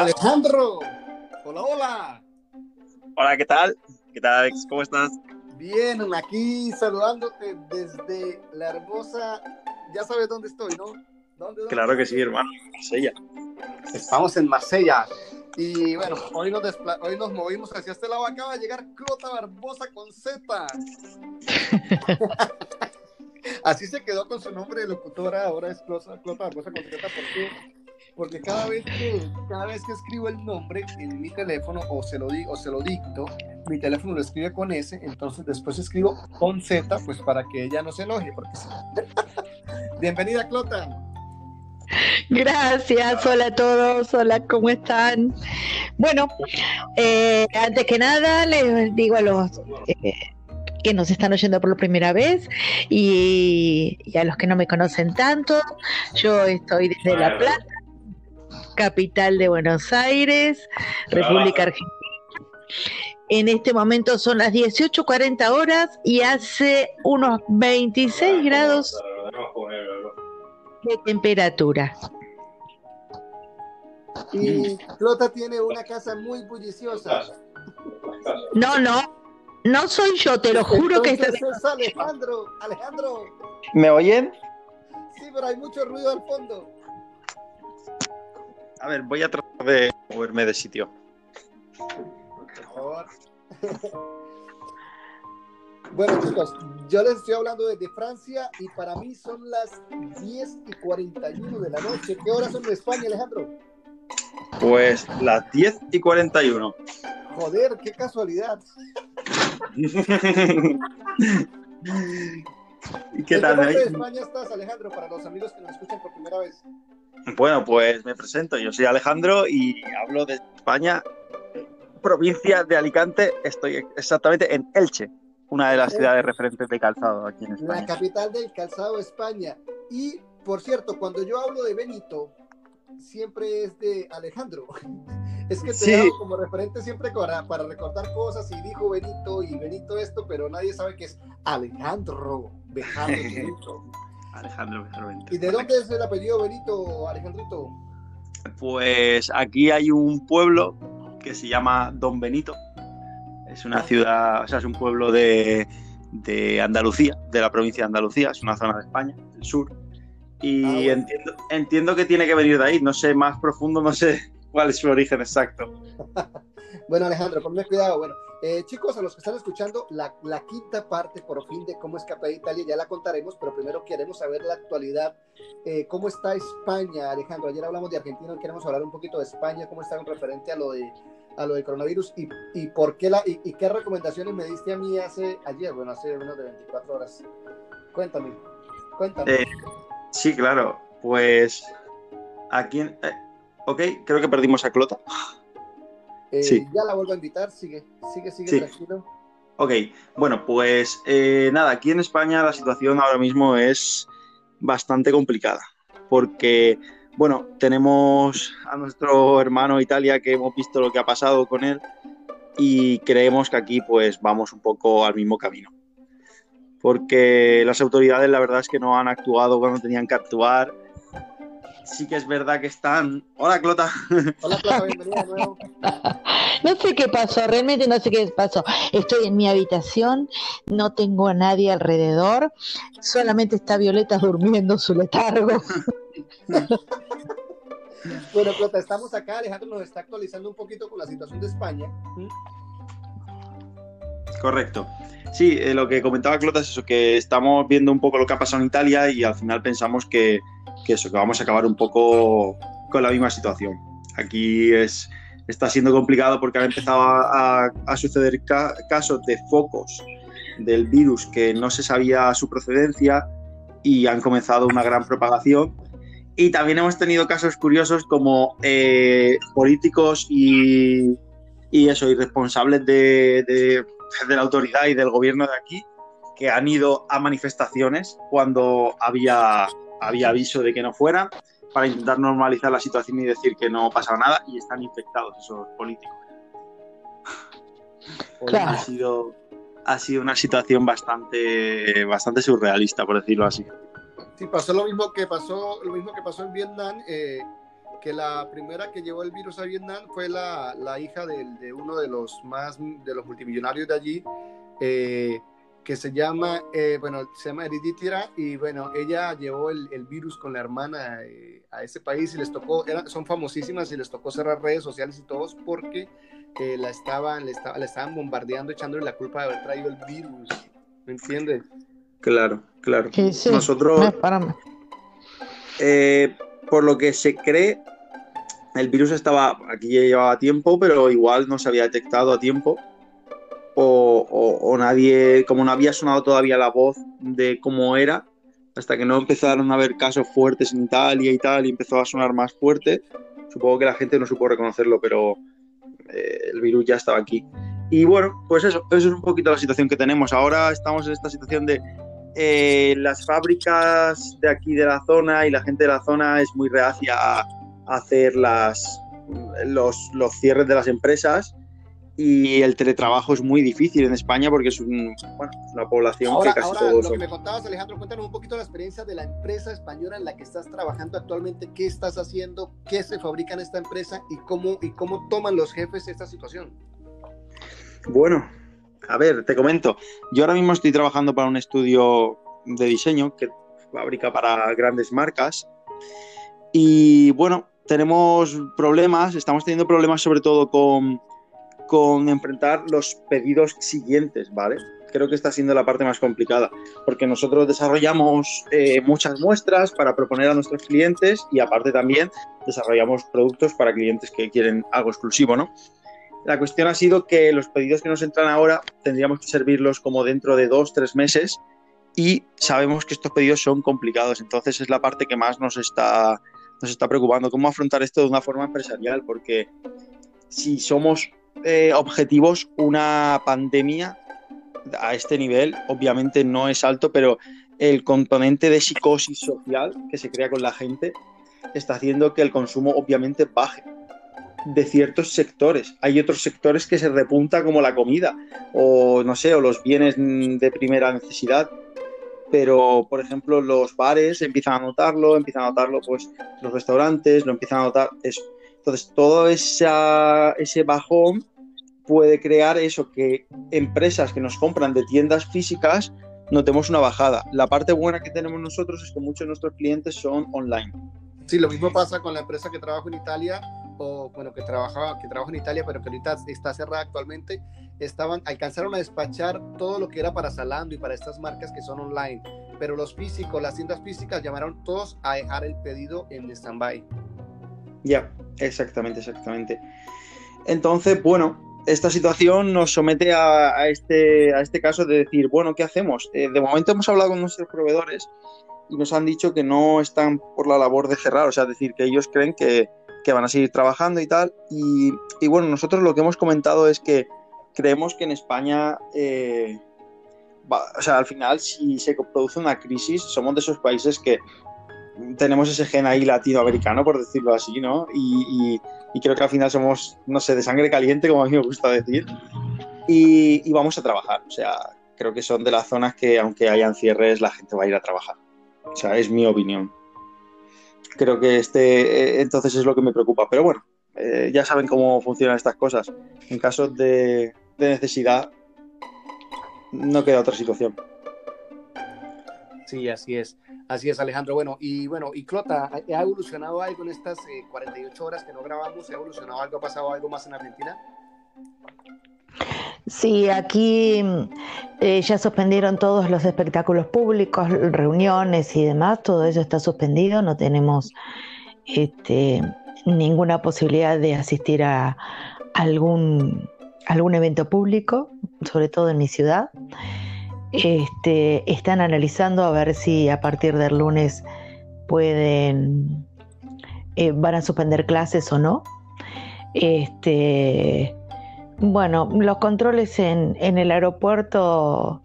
Alejandro. Hola, hola. Hola, ¿qué tal? ¿Qué tal, Alex? ¿Cómo estás? Bien, aquí saludándote desde la hermosa. Ya sabes dónde estoy, ¿no? ¿Dónde, claro que sí, hermano. Marsella. Estamos en Marsella. Y bueno, hoy nos, hoy nos movimos hacia este lado. Acaba de llegar Clota Barbosa con Z. Así se quedó con su nombre de locutora. Ahora es Clota, Barbosa con Z. ¿Por qué? Porque cada vez, que, cada vez que escribo el nombre en mi teléfono o se, lo di, o se lo dicto, mi teléfono lo escribe con S, entonces después escribo con Z, pues para que ella no se enoje. Porque... Bienvenida, Clota. Gracias, hola a todos, hola, ¿cómo están? Bueno, eh, antes que nada les digo a los eh, que nos están oyendo por la primera vez y, a los que no me conocen tanto, yo estoy desde La Plata, capital de Buenos Aires, República Argentina. En este momento son las 18.40 horas y hace unos 26 grados de temperatura. Y Flota tiene una casa muy bulliciosa. No, no, no soy yo, te lo juro que es Alejandro, Alejandro. ¿Me oyen? Sí, pero hay mucho ruido al fondo. A ver, voy a tratar de moverme de sitio. Por favor. Bueno, chicos, yo les estoy hablando desde Francia y para mí son las 10 y 41 de la noche. ¿Qué horas son en España, Alejandro? Pues las 10 y 41. Joder, qué casualidad. ¿Y qué tal? ¿En qué España estás, Alejandro, para los amigos que nos escuchan por primera vez? Bueno, pues me presento. Yo soy Alejandro y hablo de España, provincia de Alicante. Estoy exactamente en Elche una de las ciudades referentes de calzado aquí en España. La capital del calzado España. Y, por cierto, cuando yo hablo de Benito, siempre es de Alejandro. Es que te hago como referente siempre para, para, recordar cosas y dijo Benito y Benito esto, pero nadie sabe que es Alejandro Benito. Alejandro Benito. ¿Y de dónde es el apellido Benito, Alejandrito? Pues aquí hay un pueblo que se llama Don Benito, es una ciudad, o sea, es un pueblo de, Andalucía, de la provincia de Andalucía, es una zona de España, del sur. Y ah, entiendo, entiendo que tiene que venir de ahí, no sé, más profundo, no sé cuál es su origen exacto. bueno, Alejandro, ponme cuidado. Bueno, eh, chicos, a los que están escuchando, la, quinta parte, por fin, de cómo escapé de Italia, ya la contaremos, pero primero queremos saber la actualidad. Eh, ¿Cómo está España, Alejandro? Ayer hablamos de Argentina, queremos hablar un poquito de España, cómo está en referente a lo de a lo de coronavirus y, y por qué la y, qué recomendaciones me diste a mí hace ayer, bueno, hace menos de 24 horas. Cuéntame, cuéntame. Eh, sí, claro, pues aquí, ok, creo que perdimos a Clota. Eh, sí. Ya la vuelvo a invitar, sigue, sigue, sigue tranquilo. Ok, bueno, pues nada, aquí en España la situación ahora mismo es bastante complicada, porque bueno, tenemos a nuestro hermano Italia que hemos visto lo que ha pasado con él y creemos que aquí pues vamos un poco al mismo camino. Porque las autoridades la verdad es que no han actuado cuando tenían que actuar. Sí que es verdad que están... Hola Clota. Hola Clota, bienvenida de nuevo. No sé qué pasó, realmente no sé qué pasó. Estoy en mi habitación, no tengo a nadie alrededor, solamente está Violeta durmiendo su letargo. bueno, Clota, estamos acá. Alejandro nos está actualizando un poquito con la situación de España. Correcto. Sí, eh, lo que comentaba Clota es eso, que estamos viendo un poco lo que ha pasado en Italia y al final pensamos que, eso, que vamos a acabar un poco con la misma situación. Aquí es, está siendo complicado porque han empezado a, suceder casos de focos del virus que no se sabía su procedencia y han comenzado una gran propagación y también hemos tenido casos curiosos como eh, políticos y, y, eso, irresponsables de, de, de, la autoridad y del gobierno de aquí que han ido a manifestaciones cuando había, había aviso de que no fueran para intentar normalizar la situación y decir que no pasaba nada y están infectados esos políticos. Ha, sido, ha sido una situación bastante, bastante surrealista, por decirlo así. Sí, pasó lo mismo que pasó, lo mismo que pasó en Vietnam. Eh, que la primera que llevó el virus a Vietnam fue la, la hija de, de, uno de los más de los multimillonarios de allí, eh, que se llama, eh, bueno, se llama Eriditira, y bueno, ella llevó el, el virus con la hermana eh, a ese país y les tocó, eran, son famosísimas y les tocó cerrar redes sociales y todos porque eh, la, estaban, le, estaba, le estaban bombardeando, echándole la culpa de haber traído el virus, ¿me entiendes? Claro, claro. Sí, sí. Nosotros, eh, por lo que se cree, el virus estaba, aquí ya llevaba tiempo, pero igual no se había detectado a tiempo o, nadie, como no había sonado todavía la voz de cómo era, hasta que no empezaron a haber casos fuertes en Italia y tal, y empezó a sonar más fuerte, supongo que la gente no supo reconocerlo, pero eh, el virus ya estaba aquí. Y bueno, pues eso, eso es un poquito la situación que tenemos. Ahora estamos en esta situación de eh, las fábricas de aquí de la zona y la gente de la zona es muy reacia a hacer las, los, los cierres de las empresas y el teletrabajo es muy difícil en España porque es un, bueno, una población que casi ahora, Lo que me contabas, Alejandro, cuéntanos un poquito la experiencia de la empresa española en la que estás trabajando actualmente, qué estás haciendo, qué se fabrica en esta empresa y cómo, y cómo toman los jefes esta situación. Bueno, a ver, te comento. Yo ahora mismo estoy trabajando para un estudio de diseño que fabrica para grandes marcas y bueno, tenemos problemas, estamos teniendo problemas sobre todo con con enfrentar los pedidos siguientes, ¿vale? Creo que está siendo la parte más complicada, porque nosotros desarrollamos eh, muchas muestras para proponer a nuestros clientes y aparte también desarrollamos productos para clientes que quieren algo exclusivo, ¿no? La cuestión ha sido que los pedidos que nos entran ahora tendríamos que servirlos como dentro de dos, tres meses y sabemos que estos pedidos son complicados, entonces es la parte que más nos está, nos está preocupando, cómo afrontar esto de una forma empresarial, porque si somos eh, objetivos una pandemia a este nivel, obviamente no es alto, pero el componente de psicosis social que se crea con la gente está haciendo que el consumo obviamente baje de ciertos sectores. Hay otros sectores que se repunta como la comida o no sé, o los bienes de primera necesidad. Pero, por ejemplo, los bares empiezan a notarlo, empiezan a notarlo pues los restaurantes, lo empiezan a notar. Entonces, todo esa, ese bajón puede crear eso, que empresas que nos compran de tiendas físicas notemos una bajada. La parte buena que tenemos nosotros es que muchos de nuestros clientes son online. Sí, lo mismo pasa con la empresa que trabajo en Italia, o bueno, que trabajaba, que trabaja en Italia, pero que ahorita está cerrada actualmente, estaban, alcanzaron a despachar todo lo que era para Zalando y para estas marcas que son online, pero los físicos, las tiendas físicas llamaron todos a dejar el pedido en stand-by. Ya, exactamente, exactamente. Entonces, bueno, esta situación nos somete a, este, a este caso de decir, bueno, ¿qué hacemos? Eh, de momento hemos hablado con nuestros proveedores y nos han dicho que no están por la labor de cerrar, o sea, decir, que ellos creen que, van a seguir trabajando y tal. Y, bueno, nosotros lo que hemos comentado es que creemos que en España, eh, o sea, al final, si se produce una crisis, somos de esos países que tenemos ese gen ahí latinoamericano, por decirlo así, ¿no? Y, creo que al final somos, no sé, de sangre caliente, como a mí me gusta decir, y, vamos a trabajar. O sea, creo que son de las zonas que, aunque hayan cierres, la gente va a ir a trabajar. O sea, es mi opinión. Creo que este, eh, entonces es lo que me preocupa. Pero bueno, eh, ya saben cómo funcionan estas cosas. En caso de, de necesidad, no queda otra situación. Sí, así es. Así es, Alejandro. Bueno, y bueno, y Clota, ¿ha evolucionado algo en estas 48 eh, horas que no grabamos? ¿Ha evolucionado algo? ¿Ha pasado algo más en Argentina? Sí, aquí eh, ya suspendieron todos los espectáculos públicos, reuniones y demás, todo eso está suspendido, no tenemos este, ninguna posibilidad de asistir a algún, algún evento público, sobre todo en mi ciudad. Este, están analizando a ver si a partir del lunes pueden, eh, van a suspender clases o no. Este, bueno, los controles en, el aeropuerto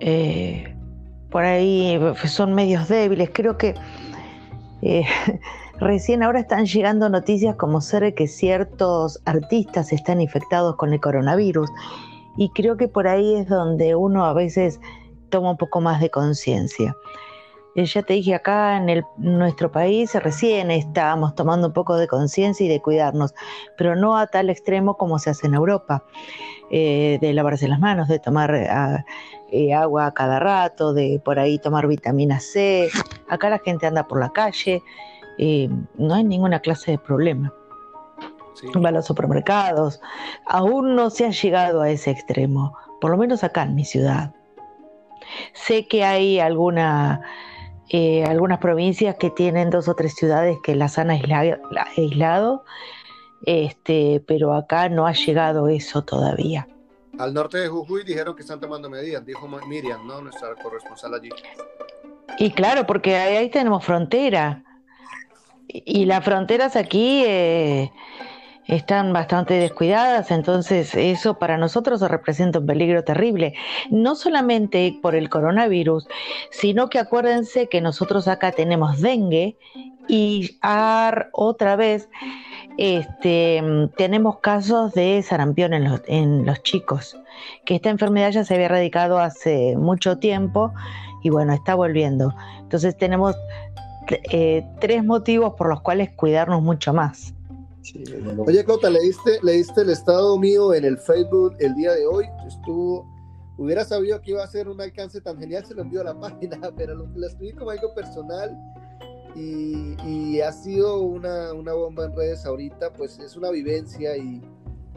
eh, por ahí son medios débiles. Creo que eh, recién ahora están llegando noticias como ser que ciertos artistas están infectados con el coronavirus y creo que por ahí es donde uno a veces toma un poco más de conciencia. Eh, ya te dije, acá en el, nuestro país recién estábamos tomando un poco de conciencia y de cuidarnos, pero no a tal extremo como se hace en Europa, eh, de lavarse las manos, de tomar eh, agua a cada rato, de por ahí tomar vitamina C. Acá la gente anda por la calle, no hay ninguna clase de problema. Va a los supermercados. Aún no se ha llegado a ese extremo, por lo menos acá en mi ciudad. Sé que hay alguna eh, algunas provincias que tienen dos o tres ciudades que las han aislado, este, pero acá no ha llegado eso todavía. Al norte de Jujuy dijeron que están tomando medidas, dijo Miriam, ¿no? nuestra corresponsal allí. Y claro, porque ahí, tenemos frontera. Y, las fronteras aquí eh, están bastante descuidadas, entonces eso para nosotros representa un peligro terrible, no solamente por el coronavirus, sino que acuérdense que nosotros acá tenemos dengue y otra vez este, tenemos casos de sarampión en los, en los chicos, que esta enfermedad ya se había erradicado hace mucho tiempo y bueno, está volviendo. Entonces tenemos eh, tres motivos por los cuales cuidarnos mucho más. Oye, Cota, ¿leíste, ¿leíste el estado mío en el Facebook el día de hoy? Estuvo, hubiera sabido que iba a ser un alcance tan genial, se lo envió a la página, pero lo, lo escribí como algo personal y, y ha sido una, una, bomba en redes ahorita, pues es una vivencia y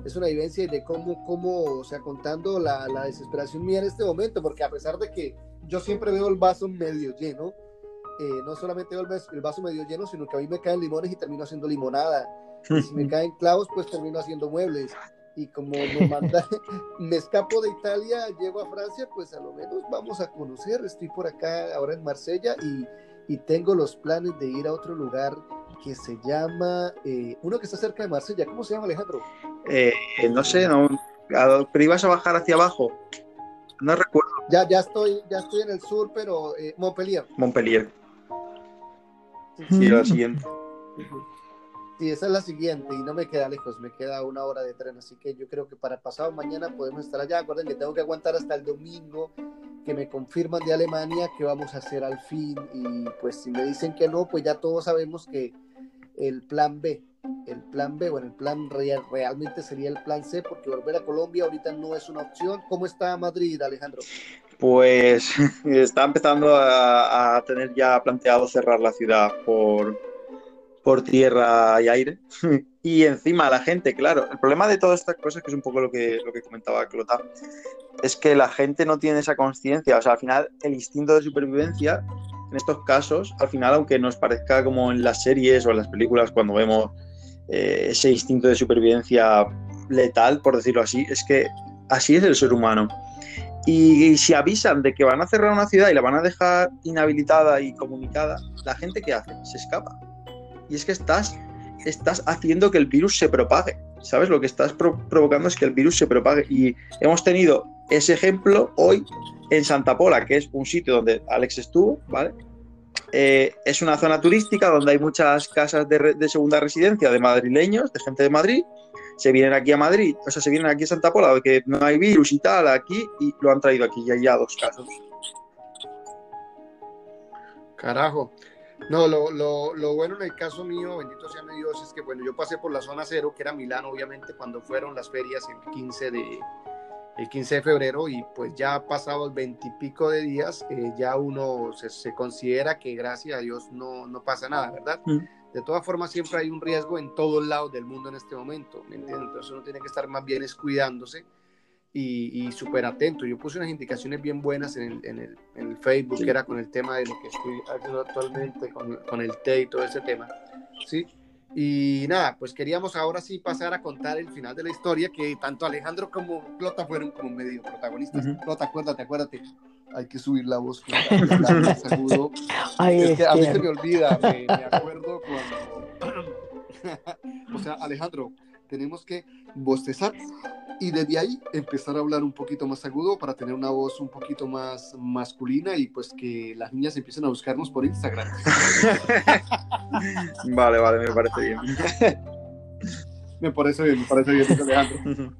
es una vivencia de cómo, cómo o sea, contando la, la desesperación mía en este momento, porque a pesar de que yo siempre veo el vaso medio lleno, eh, no solamente veo el vaso medio lleno, sino que a mí me caen limones y termino haciendo limonada si me caen clavos, pues termino haciendo muebles. Y como me, manda, me escapo de Italia, llego a Francia, pues a lo menos vamos a conocer. Estoy por acá ahora en Marsella y, y tengo los planes de ir a otro lugar que se llama, eh, uno que está cerca de Marsella. ¿Cómo se llama, Alejandro? Eh, no sé, no, pero ibas a bajar hacia abajo. No recuerdo. Ya, ya estoy, ya estoy en el sur, pero eh, Montpellier. Montpellier. Sí, la siguiente. Sí, esa es la siguiente y no me queda lejos, me queda una hora de tren, así que yo creo que para pasado mañana podemos estar allá. Acuérdense que tengo que aguantar hasta el domingo que me confirman de Alemania que vamos a hacer al fin y pues si me dicen que no, pues ya todos sabemos que el plan B, el plan B, bueno, el plan real, realmente sería el plan C porque volver a Colombia ahorita no es una opción. ¿Cómo está Madrid, Alejandro? Pues está empezando a, a tener ya planteado cerrar la ciudad por por tierra y aire. y encima la gente, claro, el problema de todas estas cosas, que es un poco lo que, lo que comentaba Clota, es que la gente no tiene esa conciencia. O sea, al final el instinto de supervivencia, en estos casos, al final, aunque nos parezca como en las series o en las películas cuando vemos eh, ese instinto de supervivencia letal, por decirlo así, es que así es el ser humano. Y, y, si avisan de que van a cerrar una ciudad y la van a dejar inhabilitada y comunicada, la gente que hace se escapa y es que estás, estás haciendo que el virus se propague. ¿Sabes? Lo que estás provocando es que el virus se propague. Y hemos tenido ese ejemplo hoy en Santa Pola, que es un sitio donde Alex estuvo, ¿vale? Eh, es una zona turística donde hay muchas casas de, de, segunda residencia de madrileños, de gente de Madrid. Se vienen aquí a Madrid, o sea, se vienen aquí a Santa Pola, que no hay virus y tal, aquí, y lo han traído aquí, y hay ya dos casos. Carajo. No, lo, lo, lo, bueno en el caso mío, bendito sea mi Dios, es que bueno, yo pasé por la zona cero, que era Milán, obviamente, cuando fueron las ferias el 15 de, el 15 de febrero, y pues ya pasados veintipico de días, eh, ya uno se, se, considera que gracias a Dios no, no pasa nada, ¿verdad? Mm. De todas formas, siempre hay un riesgo en todos lados del mundo en este momento, ¿me entiendes? Entonces uno tiene que estar más bien descuidándose y, y súper atento. Yo puse unas indicaciones bien buenas en el, en el, en el Facebook, que era con el tema de lo que estoy haciendo actualmente, con, con el té y todo ese tema. ¿sí? Y nada, pues queríamos ahora sí pasar a contar el final de la historia, que tanto Alejandro como Plota fueron como medio protagonistas. Uh -huh. Plota, acuérdate, acuérdate. Hay que subir la voz. Saludo. Ay, es, es que a mí se me olvida, me, me acuerdo cuando... o sea, Alejandro, tenemos que bostezar y desde ahí empezar a hablar un poquito más agudo para tener una voz un poquito más masculina y pues que las niñas empiecen a buscarnos por Instagram. vale, vale, me parece bien. me parece bien, me parece bien, Alejandro.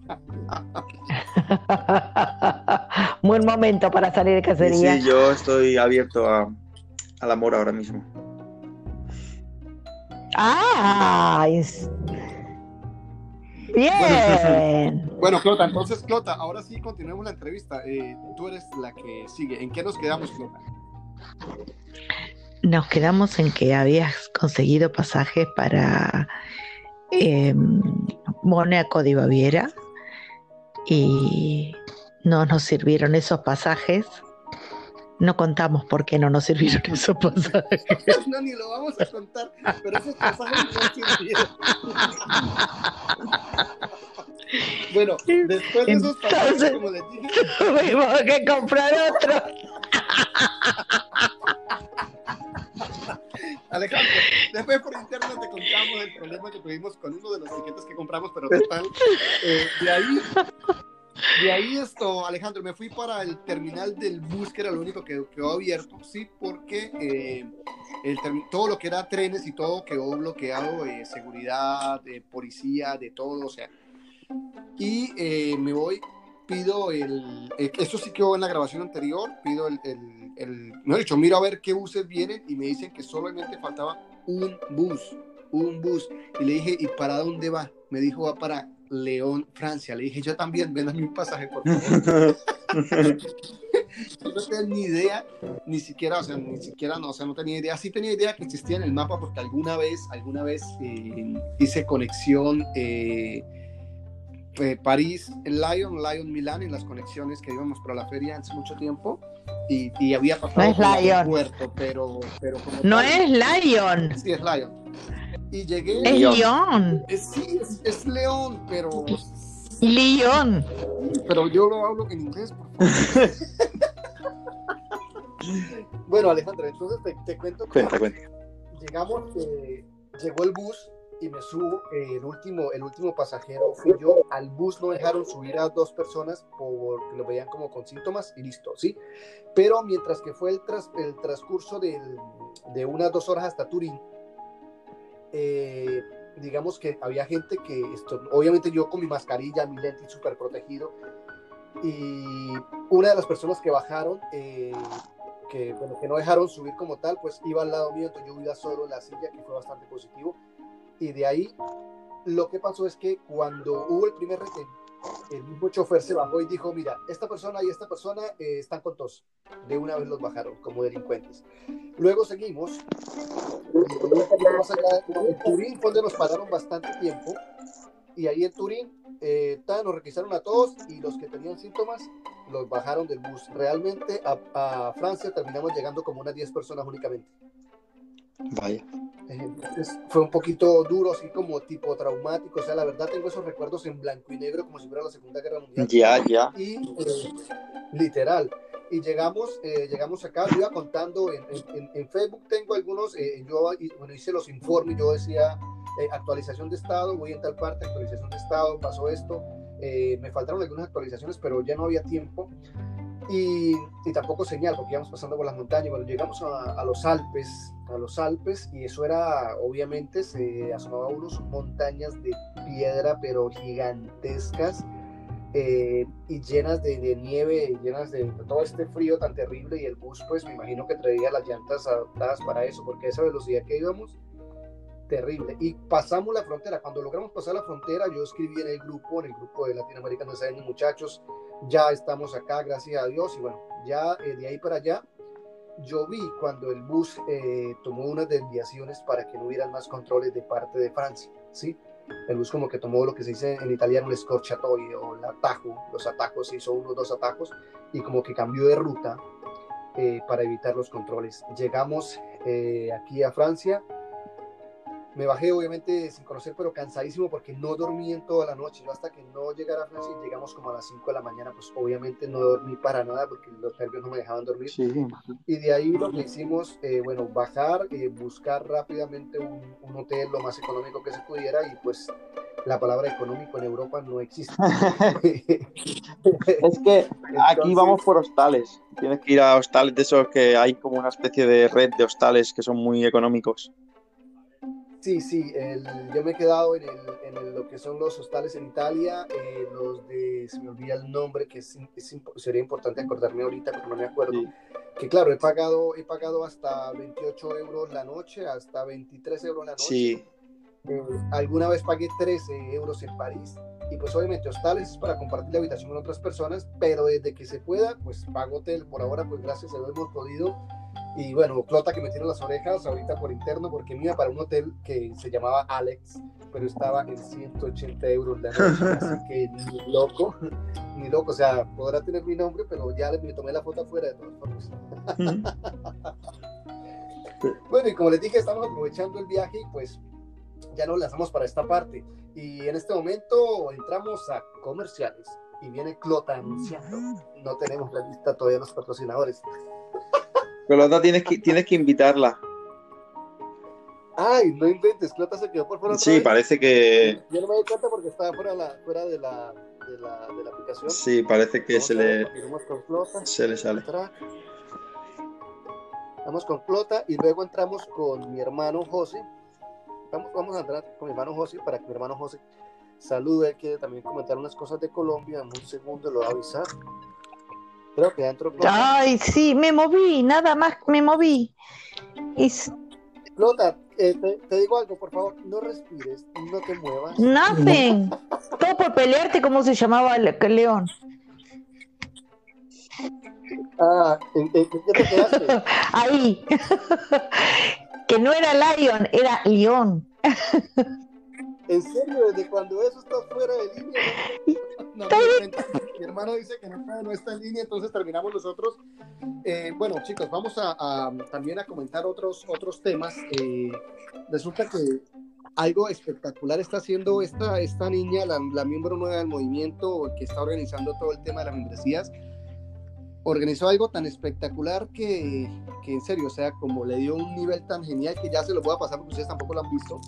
Buen momento para salir de cacería. Sí, sí, yo estoy abierto a, al amor ahora mismo. Ah, bien. bueno, Clota, entonces, Clota, ahora sí continuemos la entrevista. Eh, tú eres la que sigue. ¿En qué nos quedamos, Clota? Nos quedamos en que habías conseguido pasajes para eh, Mónaco de Baviera y no nos sirvieron esos pasajes no contamos por qué no nos sirvieron esos pasajes. No, ni lo vamos a contar, pero esos pasajes no sirvieron. Bueno, después de esos pasajes, como les dije, tuvimos que comprar otro. Alejandro, después por internet te contamos el problema que tuvimos con uno de los tiquetes que compramos, pero total, eh, de ahí de ahí esto, Alejandro, me fui para el terminal del bus, que era lo único que quedó abierto, sí, porque eh, el todo lo que era trenes y todo quedó bloqueado, eh, seguridad, de policía, de todo, o sea. Y eh, me voy, pido el, eso sí quedó en la grabación anterior, pido el, el, el, he dicho, miro a ver qué buses vienen y me dicen que solamente faltaba un bus, un bus. Y le dije, ¿y para dónde va? Me dijo, va para León, Francia. Le dije, yo también, véndame un pasaje, por favor. no tenía ni idea, ni siquiera, o sea, ni siquiera, no, o sea, no tenía idea. Sí tenía idea que existía en el mapa porque alguna vez, alguna vez eh, hice conexión eh, eh, París, Lyon, Lyon, Milán, en las conexiones que íbamos para la feria hace mucho tiempo. Y, y había pasado no es Lyon. puerto, pero, pero como no es Lyon. Sí, es Lyon. Y llegué. Es León. sí, es, León, pero. León. Pero yo lo hablo en inglés, por favor. bueno, Alejandro, entonces te, cuento que llegamos, eh, llegó el bus y me subo, eh, el, último, el último pasajero fui yo, al bus no dejaron subir a dos personas porque lo veían como con síntomas y listo, ¿sí? Pero mientras que fue el, tras, el transcurso de unas dos horas hasta Turín, eh, digamos que había gente que, esto, obviamente yo con mi mascarilla, mi lente súper protegido, y una de las personas que bajaron, eh, que, bueno, que no dejaron subir como tal, pues iba al lado mío, entonces yo iba solo en la silla, que fue bastante positivo, y de ahí lo que pasó es que cuando hubo el primer retén, el mismo chofer se bajó y dijo, mira, esta persona y esta persona eh, están con tos. De una vez los bajaron como delincuentes. Luego seguimos. En Turín donde nos pararon bastante tiempo. Y ahí en Turín eh, nos requisaron a todos y los que tenían síntomas los bajaron del bus. Realmente a, a Francia terminamos llegando como unas 10 personas únicamente. Vaya. Fue un poquito duro, así como tipo traumático. O sea, la verdad tengo esos recuerdos en blanco y negro, como si fuera la Segunda Guerra Mundial. Ya, ya. Y eh, literal. Y llegamos, eh, llegamos acá, yo iba contando, en, en, Facebook tengo algunos, eh, yo bueno, hice los informes, yo decía actualización de estado, voy en tal parte, actualización de estado, pasó esto. me faltaron algunas actualizaciones, pero ya no había tiempo. Y, tampoco señal, porque íbamos pasando por las montañas. Cuando llegamos a, los Alpes, a los Alpes, y eso era, obviamente, se asomaba uno, son montañas de piedra, pero gigantescas, eh, y llenas de, de, nieve, llenas de todo este frío tan terrible, y el bus, pues me imagino que traía las llantas adaptadas para eso, porque a esa velocidad que íbamos, terrible. Y pasamos la frontera. Cuando logramos pasar la frontera, yo escribí en el grupo, en el grupo de Latinoamérica, no saben muchachos, ya estamos acá, gracias a Dios, y bueno, ya eh, de ahí para allá, yo vi cuando el bus eh, tomó unas desviaciones para que no hubieran más controles de parte de Francia, ¿sí? El bus como que tomó lo que se dice en italiano el scorciatoio o el atajo, los atajos, hizo unos dos atajos y como que cambió de ruta eh, para evitar los controles. Llegamos aquí a Francia, me bajé obviamente sin conocer, pero cansadísimo porque no dormí en toda la noche. Yo hasta que no llegara a Francia y llegamos como a las 5 de la mañana, pues obviamente no dormí para nada porque los nervios no me dejaban dormir. Y de ahí lo que hicimos, eh, bueno, bajar, eh, buscar rápidamente un, hotel lo más económico que se pudiera y pues la palabra económico en Europa no existe. es que aquí vamos por hostales. Tienes que ir a hostales de esos que hay como una especie de red de hostales que son muy económicos. Sí, sí, yo me he quedado en, el, lo que son los hostales en Italia, eh, los de, se me olvida el nombre, que es, sería importante acordarme ahorita, pero no me acuerdo. Que claro, he pagado, he pagado hasta 28 euros la noche, hasta 23 euros la noche. Sí. Eh, alguna vez pagué 13 euros en París. Y pues obviamente hostales es para compartir la habitación con otras personas, pero desde que se pueda, pues pago hotel. Por ahora, pues gracias a Dios hemos podido y bueno, Clota que me tiene las orejas ahorita por interno porque me iba para un hotel que se llamaba Alex, pero estaba en 180 euros la noche, así que ni loco, ni loco, o sea, podrá tener mi nombre, pero ya me tomé la foto afuera de todas formas. bueno, y como les dije, estamos aprovechando el viaje y pues ya nos lanzamos para esta parte. Y en este momento entramos a comerciales y viene Clota anunciando. No tenemos la lista todavía de los patrocinadores. Clota tienes que, tienes que invitarla. Ay, no inventes, Clota se quedó por fuera. Sí, parece que. Yo no me doy cuenta porque estaba fuera, la, fuera de, la, de, la, de la aplicación. Sí, parece que se le. Con se le sale. Vamos con Clota y luego entramos con mi hermano José. Vamos, vamos a entrar con mi hermano José para que mi hermano José salude. Él quiere también comentar unas cosas de Colombia. En un segundo lo va a avisar. Creo que dentro. Ay, sí, me moví, nada más me moví. Y... Flota, eh, te, digo algo, por favor, no respires, no te muevas. Nothing. Todo por pelearte, ¿cómo se llamaba el, león? Ah, ¿en, qué te quedaste? Ahí. que no era lion, era león. En serio, desde cuando eso está fuera de línea. No, mi hermano dice que no, está en línea, entonces terminamos nosotros. Eh, bueno, chicos, vamos a, también a comentar otros, otros temas. Eh, resulta que algo espectacular está haciendo esta, esta niña, la, la, miembro nueva del movimiento que está organizando todo el tema de las membresías. Organizó algo tan espectacular que, que en serio, o sea, como le dio un nivel tan genial que ya se lo voy a pasar porque ustedes tampoco lo han visto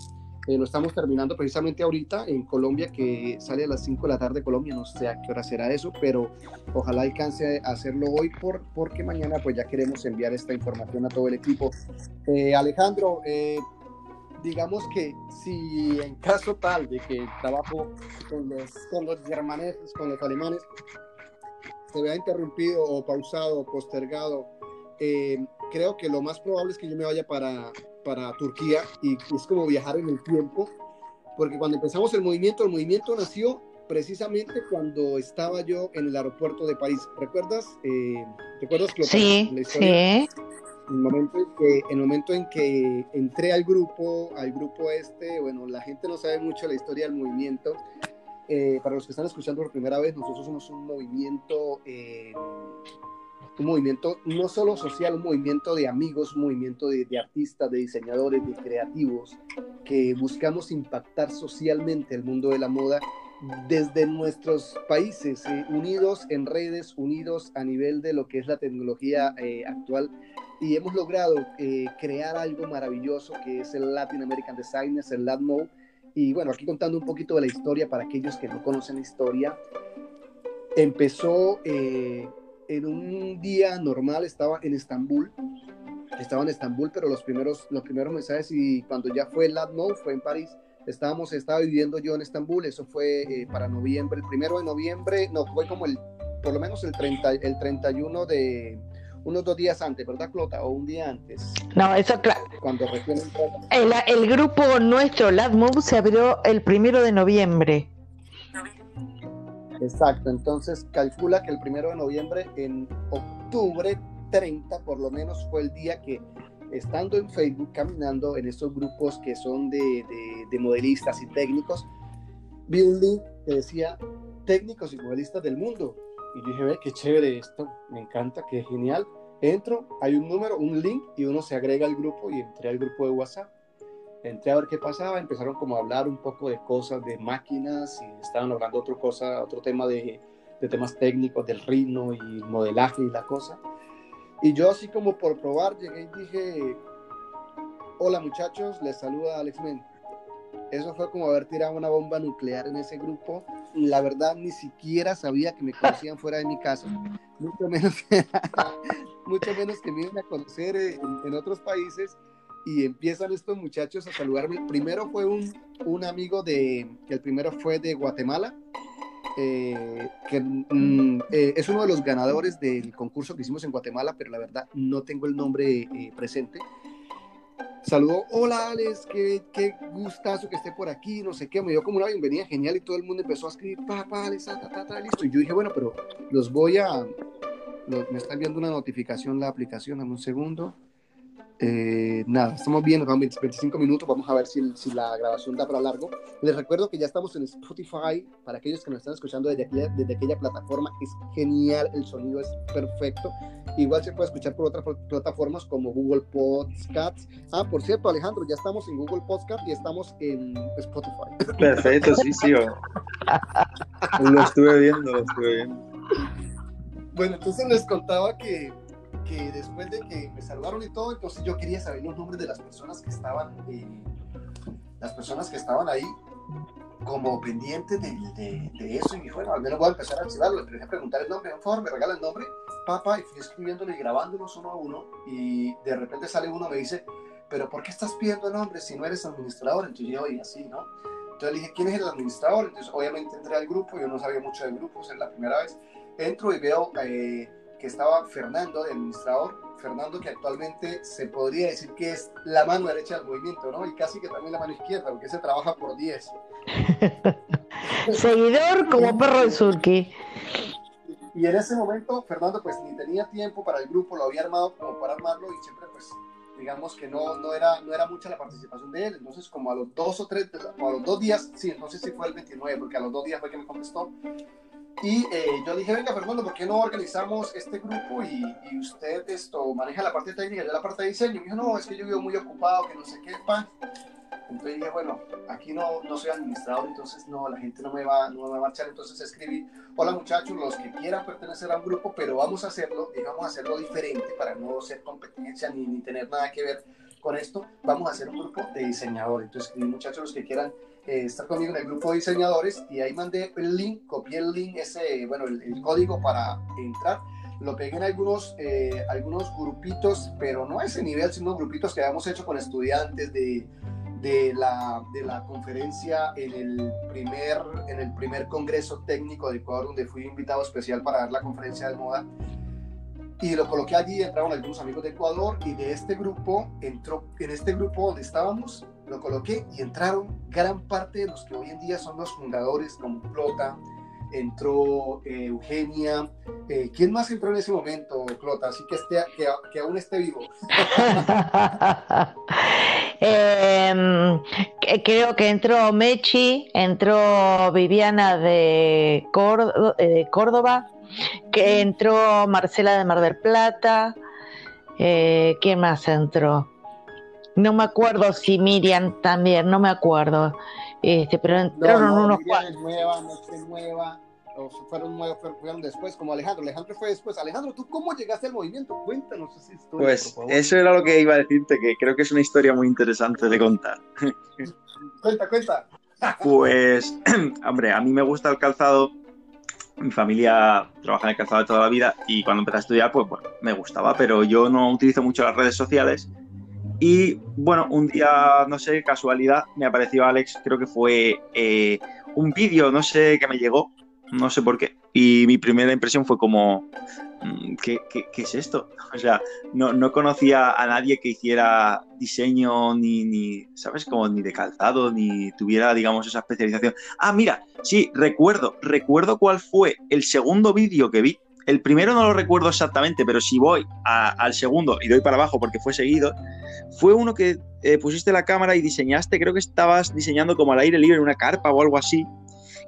eh, lo estamos terminando precisamente ahorita en Colombia, que sale a las 5 de la tarde Colombia, no sé a qué hora será eso, pero ojalá alcance a hacerlo hoy por, porque mañana pues ya queremos enviar esta información a todo el equipo. Eh, Alejandro, eh, digamos que si en caso tal de que el trabajo con los, con los germaneses, con los alemanes, se vea interrumpido o pausado postergado, creo que lo más probable es que yo me vaya para, para Turquía y es como viajar en el tiempo, porque cuando empezamos el movimiento, el movimiento nació precisamente cuando estaba yo en el aeropuerto de París. ¿Recuerdas? Eh, ¿Recuerdas que sí, sí. El momento, en que, el momento en que entré al grupo, al grupo este, bueno, la gente no sabe mucho la historia del movimiento. Eh, para los que están escuchando por primera vez, nosotros somos un movimiento eh, un movimiento no solo social, un movimiento de amigos, un movimiento de, artistas, de diseñadores, de creativos, que buscamos impactar socialmente el mundo de la moda desde nuestros países, eh, unidos en redes, unidos a nivel de lo que es la tecnología eh, actual. Y hemos logrado eh, crear algo maravilloso que es el Latin American Designers, el LATMO. Y bueno, aquí contando un poquito de la historia para aquellos que no conocen la historia. Empezó en un día normal estaba en Estambul, estaba en Estambul, pero los primeros, los primeros mensajes y cuando ya fue el ADMO, fue en París, estábamos, estaba viviendo yo en Estambul, eso fue eh, para noviembre, el primero de noviembre, no, fue como el, por lo menos el, 30, el 31 de, unos dos días antes, ¿verdad, Clota? O un día antes. No, eso claro. Cuando recién el, el grupo nuestro, LADMOVE, se abrió el primero de noviembre. Exacto, entonces calcula que el primero de noviembre, en octubre 30 por lo menos, fue el día que estando en Facebook, caminando en estos grupos que son de, de, modelistas y técnicos, vi un link que decía técnicos y modelistas del mundo. Y dije, ve, qué chévere esto, me encanta, qué genial. Entro, hay un número, un link y uno se agrega al grupo y entré al grupo de WhatsApp entré a ver qué pasaba, empezaron como a hablar un poco de cosas de máquinas y estaban hablando otra cosa, otro tema de, de temas técnicos del ritmo y modelaje y la cosa. Y yo así como por probar llegué y dije, hola muchachos, les saluda Alex Men. Eso fue como haber tirado una bomba nuclear en ese grupo. La verdad ni siquiera sabía que me conocían fuera de mi casa, mucho menos, mucho menos que me iban a conocer en, en otros países y empiezan estos muchachos a saludarme. Primero fue un, un amigo de, el primero fue de Guatemala, eh, que mm, eh, es uno de los ganadores del concurso que hicimos en Guatemala, pero la verdad no tengo el nombre eh, presente. Saludó, hola Alex, qué, qué gustazo que esté por aquí, no sé qué, me dio como una bienvenida genial y todo el mundo empezó a escribir, papá, Alex, ta, ta, listo. Y yo dije, bueno, pero los voy a, me está enviando una notificación la aplicación, dame un segundo. Eh, nada, estamos bien, nos 25 minutos, vamos a ver si, si, la grabación da para largo. Les recuerdo que ya estamos en Spotify, para aquellos que nos están escuchando desde aquella, desde aquella plataforma, es genial, el sonido es perfecto. Igual se puede escuchar por otras plataformas como Google Podcasts. Ah, por cierto, Alejandro, ya estamos en Google Podcasts y estamos en Spotify. Perfecto, sí, sí. lo estuve viendo, lo estuve viendo. Bueno, entonces les contaba que que después de que me saludaron y todo, entonces yo quería saber los nombres de las personas que estaban, eh, las personas que estaban ahí como pendientes de, de, de, eso y bueno, al menos voy a empezar a archivarlo. Empecé a preguntar el nombre, por favor, me regala el nombre, papá, y fui escribiéndolo y grabándolos uno a uno y de repente sale uno me dice, pero ¿por qué estás pidiendo el nombre si no eres administrador? Entonces yo, y así, ¿no? Entonces le dije, ¿quién es el administrador? Entonces obviamente entré al grupo, yo no sabía mucho de grupos, es la primera vez. Entro y veo... Eh, que estaba Fernando, el administrador, Fernando que actualmente se podría decir que es la mano derecha del movimiento, ¿no? Y casi que también la mano izquierda, porque se trabaja por 10. Seguidor como perro de surki. Y en ese momento Fernando pues ni tenía tiempo para el grupo, lo había armado como para armarlo y siempre pues digamos que no, no, era, no era mucha la participación de él, entonces como a los dos o tres, a los dos días, sí, no sé si fue el 29, porque a los dos días fue que me contestó, y eh, yo dije, venga, Fernando, ¿por qué no organizamos este grupo y, y, usted esto maneja la parte técnica, yo la parte de diseño? Y me dijo, no, es que yo vivo muy ocupado, que no sé qué, pa. Entonces dije, bueno, aquí no, no soy administrador, entonces no, la gente no me, va, no me va a marchar. Entonces escribí, hola muchachos, los que quieran pertenecer a un grupo, pero vamos a hacerlo, digamos, hacerlo diferente para no ser competencia ni, ni tener nada que ver con esto. Vamos a hacer un grupo de diseñadores. Entonces escribí, muchachos, los que quieran eh, estar conmigo en el grupo de diseñadores y ahí mandé el link, copié el link, ese, bueno, el, código para entrar. Lo pegué en algunos, eh, algunos grupitos, pero no a ese nivel, sino grupitos que habíamos hecho con estudiantes de, de, la, de la conferencia en el, primer, en el primer congreso técnico de Ecuador, donde fui invitado especial para dar la conferencia de moda. Y lo coloqué allí, entraron algunos amigos de Ecuador y de este grupo, entró, en este grupo donde estábamos, lo coloqué y entraron gran parte de los que hoy en día son los fundadores, como Clota, entró eh, Eugenia. Eh, ¿Quién más entró en ese momento, Clota? Así que, esté, que, aún esté vivo. Em, creo que entró Mechi, entró Viviana de, Córdoba, que entró Marcela de Mar del Plata. Eh, ¿Quién más entró? No me acuerdo si Miriam también, no me acuerdo. Este, pero entraron no, no, unos Miriam es nueva, no es nueva, o fueron nuevos, fueron después, como Alejandro. Alejandro fue después. Alejandro, ¿tú cómo llegaste al movimiento? Cuéntanos esa historia. Pues eso era lo que iba a decirte, que creo que es una historia muy interesante de contar. cuenta, cuenta. Pues, hombre, a mí me gusta el calzado. Mi familia trabaja en el calzado de toda la vida y cuando empecé a estudiar, pues bueno, me gustaba, pero yo no utilizo mucho las redes sociales y bueno, un día, no sé, casualidad, me apareció Alex, creo que fue eh, un vídeo, no sé, que me llegó, no sé por qué. Y mi primera impresión fue como, mm, ¿qué, qué, es esto? O sea, no, no, conocía a nadie que hiciera diseño ni, ni, ¿sabes? Como ni de calzado, ni tuviera, digamos, esa especialización. Ah, mira, sí, recuerdo, recuerdo cuál fue el segundo vídeo que vi. El primero no lo recuerdo exactamente, pero si voy al segundo y doy para abajo porque fue seguido, fue uno que eh, pusiste la cámara y diseñaste, creo que estabas diseñando como al aire libre en una carpa o algo así.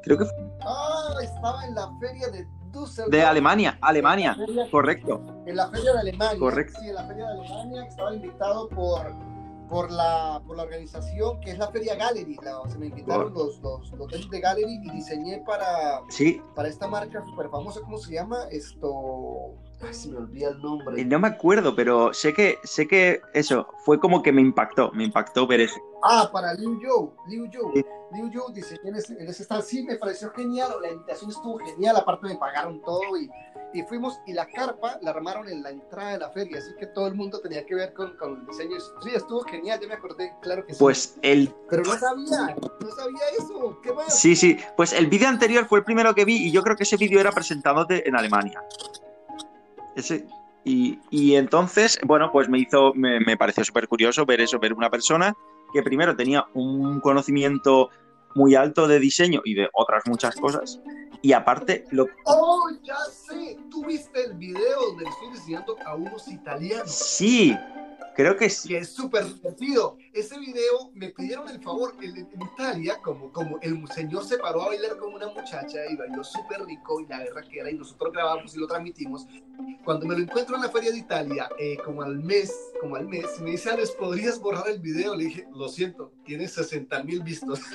Creo que Ah, estaba en la feria de Düsseldorf. De Alemania, Alemania, correcto. En la feria de Alemania. Correcto. Sí, en la feria de Alemania, estaba invitado por, por, la, por la organización que es la Feria Gallery. se me invitaron los, los, los de Gallery y diseñé para, sí. para esta marca súper famosa, ¿cómo se llama? Esto Ay, se me olvida el nombre. No me acuerdo, pero sé que, sé que eso fue como que me impactó, me impactó ver eso. Ah, para Liu Yu, Liu Yu. Liu Yu dice en ese, en ese stand, sí, me pareció genial, la invitación estuvo genial, aparte me pagaron todo y, y fuimos, y la carpa la armaron en la entrada de la feria, así que todo el mundo tenía que ver con, con el diseño. Sí, estuvo genial, ya me acordé, claro que sí. Pues el... Pero no sabía, no sabía eso, ¿qué más? Sí, sí, pues el vídeo anterior fue el primero que vi y yo creo que ese vídeo era presentándote en Alemania. Ese, y, y, entonces, bueno, pues me hizo, me, me pareció súper curioso ver eso, ver una persona que primero tenía un conocimiento muy alto de diseño y de otras muchas cosas. Y aparte, lo ¡Oh, ya sé! ¿Tú viste el video donde estoy diseñando a unos italianos? Sí, creo que sí. Que es súper divertido. Ese video me pidieron el favor en, en, Italia, como, como el señor se paró a bailar con una muchacha y bailó súper rico y la guerra que era, y nosotros grabamos y lo transmitimos. Cuando me lo encuentro en la Feria de Italia, eh, como al mes, como al mes, me dice, Alex, ¿podrías borrar el video? Le dije, lo siento, tiene 60 mil vistos.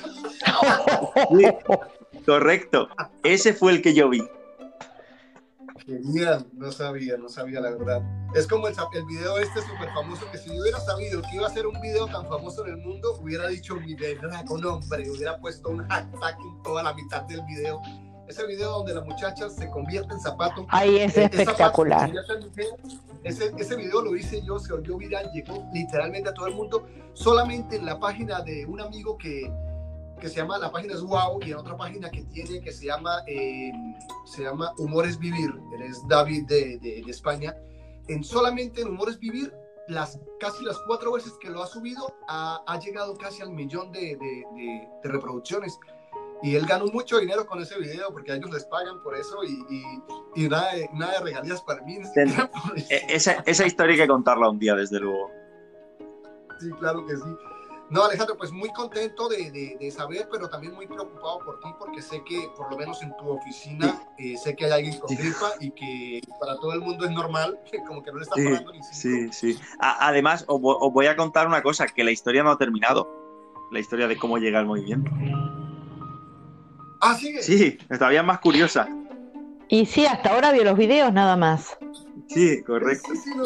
Sí, correcto, ese fue el que yo vi. Genial, no sabía, no sabía la verdad. Es como el, el video este súper famoso que si yo hubiera sabido que iba a ser un video tan famoso en el mundo, hubiera dicho mi con nombre, hubiera puesto un hashtag en toda la mitad del video. Ese video donde la muchacha se convierte en zapato. Ahí es eh, espectacular. ese, ese video lo hice yo, se volvió viral, llegó literalmente a todo el mundo, solamente en la página de un amigo que, que se llama, la página es Wow, y en otra página que tiene que se llama, eh, se llama Humores Vivir, él es David de, de, de, España, en solamente en Humores Vivir, las, casi las cuatro veces que lo ha subido, ha, ha llegado casi al millón de, de, reproducciones. Y él ganó mucho dinero con ese video porque a ellos les pagan por eso y, y, y nada, de, nada de regalías para mí. Esa, esa historia hay que contarla un día, desde luego. Sí, claro que sí. No, Alejandro, pues muy contento de, de, de, saber, pero también muy preocupado por ti, porque sé que por lo menos en tu oficina, sí. eh, sé que hay alguien con gripa y que para todo el mundo es normal, que como que no le está pagando sí, ni cinco. Sí, sí. A, además, os, os, voy a contar una cosa, que la historia no ha terminado, la historia de cómo llega el movimiento. Ah, sigue. Sí, todavía más curiosa. Y sí, hasta ahora vio los videos nada más. Sí, correcto. Sí, sí, no,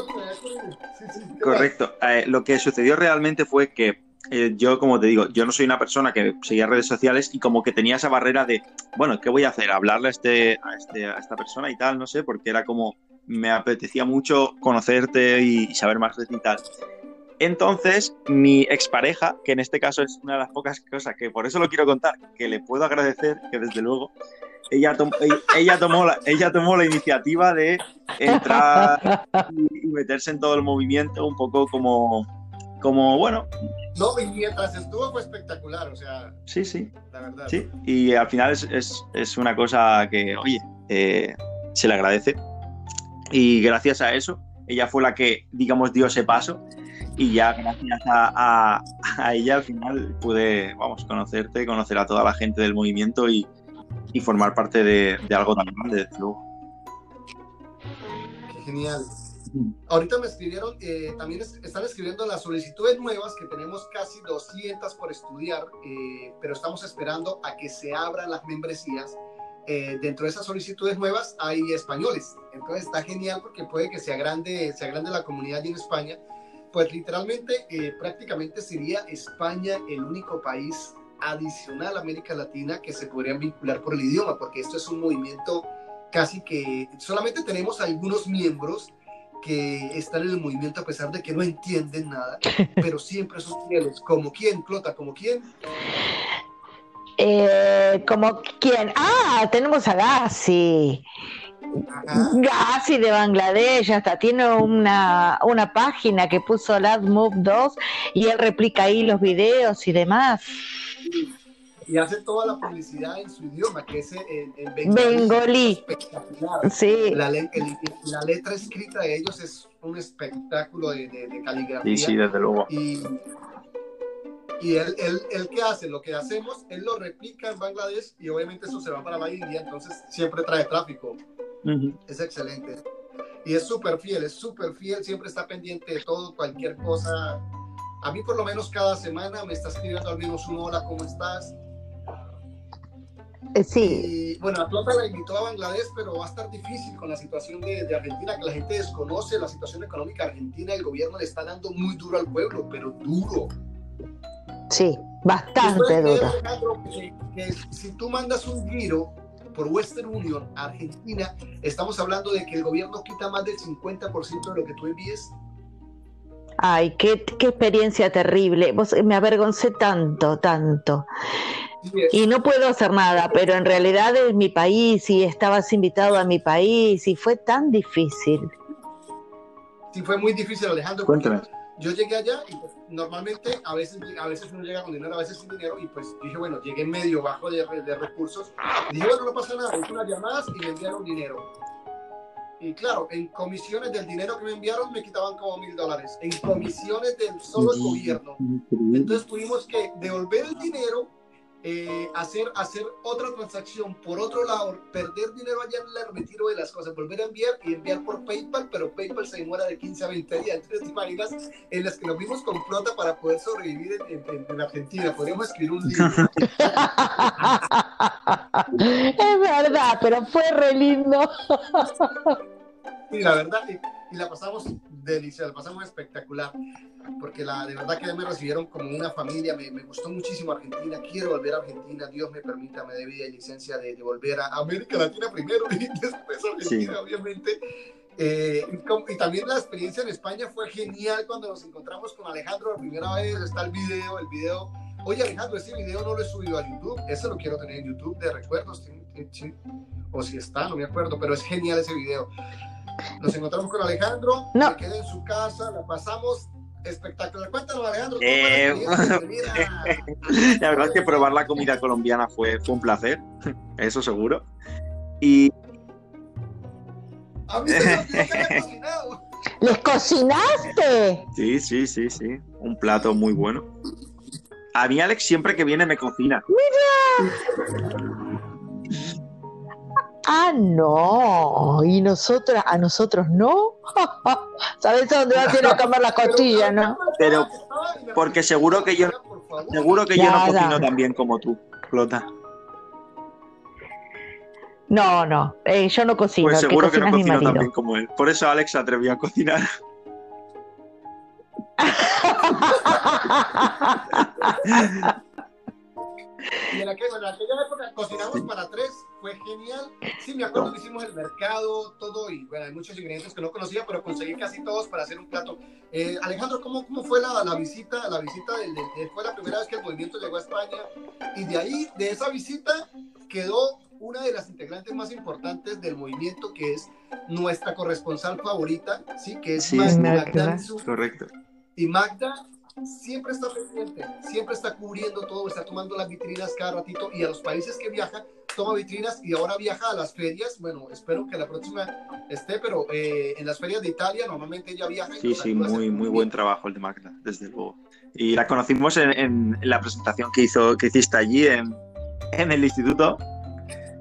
correcto. Eh, lo que sucedió realmente fue que eh, yo, como te digo, yo no soy una persona que seguía redes sociales y como que tenía esa barrera de, bueno, ¿qué voy a hacer? Hablarle a, este, a, este, a esta persona y tal, no sé, porque era como, me apetecía mucho conocerte y, y saber más de ti y tal. Entonces, mi expareja, que en este caso es una de las pocas cosas que por eso lo quiero contar, que le puedo agradecer, que desde luego, ella, tom ella, tomó, la, ella tomó la iniciativa de entrar y, y meterse en todo el movimiento, un poco como, como bueno. No, y mientras estuvo fue espectacular, o sea. Sí, sí. La verdad. Sí, y al final es, es, es una cosa que, oye, eh, se le agradece. Y gracias a eso, ella fue la que, digamos, dio ese paso. Y ya gracias a, a, a ella al final pude, vamos, conocerte, conocer a toda la gente del movimiento y, y formar parte de, de, algo tan grande, desde luego. Genial. Ahorita me escribieron, eh, también es, están escribiendo las solicitudes nuevas, que tenemos casi 200 por estudiar, eh, pero estamos esperando a que se abran las membresías. Eh, dentro de esas solicitudes nuevas hay españoles, entonces está genial porque puede que se agrande, se agrande la comunidad en España. Pues literalmente, eh, prácticamente sería España el único país adicional a América Latina que se podrían vincular por el idioma, porque esto es un movimiento casi que solamente tenemos algunos miembros que están en el movimiento a pesar de que no entienden nada, pero siempre son fieles. ¿Como quién, Clota? ¿Como quién? Eh, ¿Como quién? Ah, tenemos a Gassi. Gassi de Bangladesh, hasta tiene una, una página que puso Last Move 2 y él replica ahí los videos y demás. Y hace toda la publicidad en su idioma, que es en, en Bengalí. Sí. La, el, la, letra escrita de ellos es un espectáculo de, de, de caligrafía. Sí, sí, desde luego. Y, y él, él, él, ¿qué hace? Lo que hacemos, él lo replica en Bangladesh y obviamente eso se va para la India, entonces siempre trae tráfico. Uh -huh. Es excelente. Y es súper fiel, es súper fiel, siempre está pendiente de todo, cualquier cosa. A mí por lo menos cada semana me está escribiendo al menos un hola, ¿cómo estás? Eh, sí. Y bueno, Atlanta la invitó a Bangladesh, pero va a estar difícil con la situación de, de, Argentina, que la gente desconoce la situación económica argentina. El gobierno le está dando muy duro al pueblo, pero duro. Sí, bastante duro. Que, que si tú mandas un giro por Western Union a Argentina, estamos hablando de que el gobierno quita más del 50% de lo que tú envíes. Ay, qué, qué experiencia terrible. Vos, me avergoncé tanto, tanto. Y no puedo hacer nada, pero en realidad es mi país y estabas invitado a mi país y fue tan difícil. Sí, fue muy difícil, Alejandro. Cuéntame. Yo llegué allá y pues, normalmente a veces, a veces uno llega con dinero, a veces sin dinero y pues dije, bueno, llegué medio bajo de, de recursos. Y dije, bueno, no pasa nada, hice unas llamadas y me enviaron dinero. Y claro, en comisiones del dinero que me enviaron me quitaban como mil dólares. En comisiones del solo el gobierno. Entonces tuvimos que devolver el dinero eh, hacer, hacer otra transacción por otro lado, perder dinero allá en el retiro de las cosas, volver a enviar y enviar por PayPal, pero PayPal se demora de 15 a 20 días. Entonces, ¿te imaginas en las que nos vimos con flota para poder sobrevivir en, en, en Argentina? Podríamos escribir un libro. es verdad, pero fue re lindo. sí, la verdad, y, y la pasamos deliciosa, pasamos espectacular porque la, de verdad que me recibieron como una familia, me, me, gustó muchísimo Argentina, quiero volver a Argentina, Dios me permita, me dé vida y licencia de, de, volver a América Latina primero y después a Argentina, sí. obviamente. Eh, y, también la experiencia en España fue genial cuando nos encontramos con Alejandro la primera vez, está el video, el video. Oye Alejandro, ese video no lo he subido a YouTube, ese lo quiero tener en YouTube de recuerdos, o si está, no me acuerdo, pero es genial ese video. Nos encontramos con Alejandro, no. me quedé en su casa, la pasamos espectacular. Cuéntanos, Alejandro. Eh, la verdad es que probar la comida colombiana fue, fue un placer, eso seguro. Y. A mí se cocinado. ¿Les cocinaste? Sí, sí, sí, sí. Un plato muy bueno. A mí, Alex, siempre que viene me cocina. ¡Mira! Ah, no. Y nosotras, a nosotros no. ¿Sabes dónde va a ir a comer la costilla, no? Pero porque seguro que yo seguro que yo no cocino tan bien como tú, Flota. No, no, eh, yo no cocino. Pues seguro que, que no cocino tan bien como él. Por eso Alex se atrevió a cocinar. Y en aquella, en aquella, época cocinamos para tres, fue genial. Sí, me acuerdo que hicimos el mercado, todo, y bueno, hay muchos ingredientes que no conocía, pero conseguí casi todos para hacer un plato. Eh, Alejandro, ¿cómo, ¿cómo fue la, la visita? La visita del, del, fue la primera vez que el movimiento llegó a España, y de ahí, de esa visita, quedó una de las integrantes más importantes del movimiento, que es nuestra corresponsal favorita, ¿sí? Que es sí, Magda, Magda Correcto. Y Magda siempre está pendiente, siempre está cubriendo todo, está tomando las vitrinas cada ratito y a los países que viaja, toma vitrinas y ahora viaja a las ferias. Bueno, espero que la próxima esté, pero eh, en las ferias de Italia normalmente ella viaja. Sí, sí, muy, muy buen trabajo el de Magda, desde luego. Y la conocimos en, en la presentación que, hizo, que hiciste allí en, en el instituto,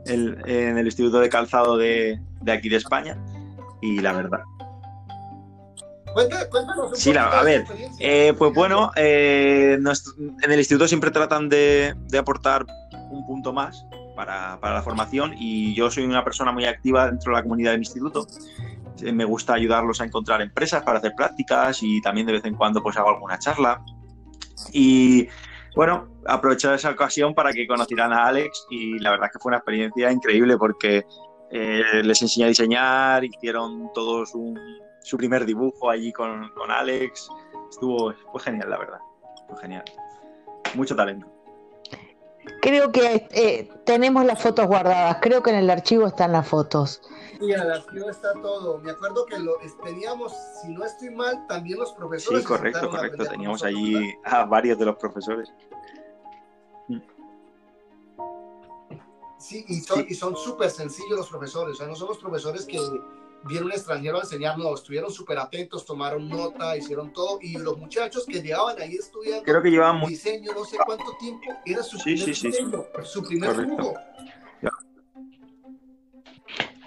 el, en el Instituto de Calzado de, de aquí de España. Y la verdad, Cuéntanos sí, la, a ver, eh, pues bueno, eh, nuestro, en el instituto siempre tratan de, de aportar un punto más para, para, la formación y yo soy una persona muy activa dentro de la comunidad del instituto. Eh, me gusta ayudarlos a encontrar empresas para hacer prácticas y también de vez en cuando pues hago alguna charla. Y bueno, aprovechar esa ocasión para que conocieran a Alex y la verdad que fue una experiencia increíble porque eh, les enseñé a diseñar, hicieron todos un, su primer dibujo allí con, con, Alex. Estuvo, fue genial, la verdad. Fue genial. Mucho talento. Creo que eh, tenemos las fotos guardadas. Creo que en el archivo están las fotos. Sí, en el archivo está todo. Me acuerdo que lo teníamos, si no estoy mal, también los profesores. Sí, correcto, correcto. Teníamos allí a varios de los profesores. Sí, y son súper sí. sencillos los profesores. O sea, no son los profesores que viene un extranjero a enseñarnos, estuvieron súper atentos, tomaron nota, hicieron todo, y los muchachos que llegaban ahí estudiando Creo que llevaban diseño no sé cuánto tiempo, era su sí, primer sí, diseño, su primer jugo.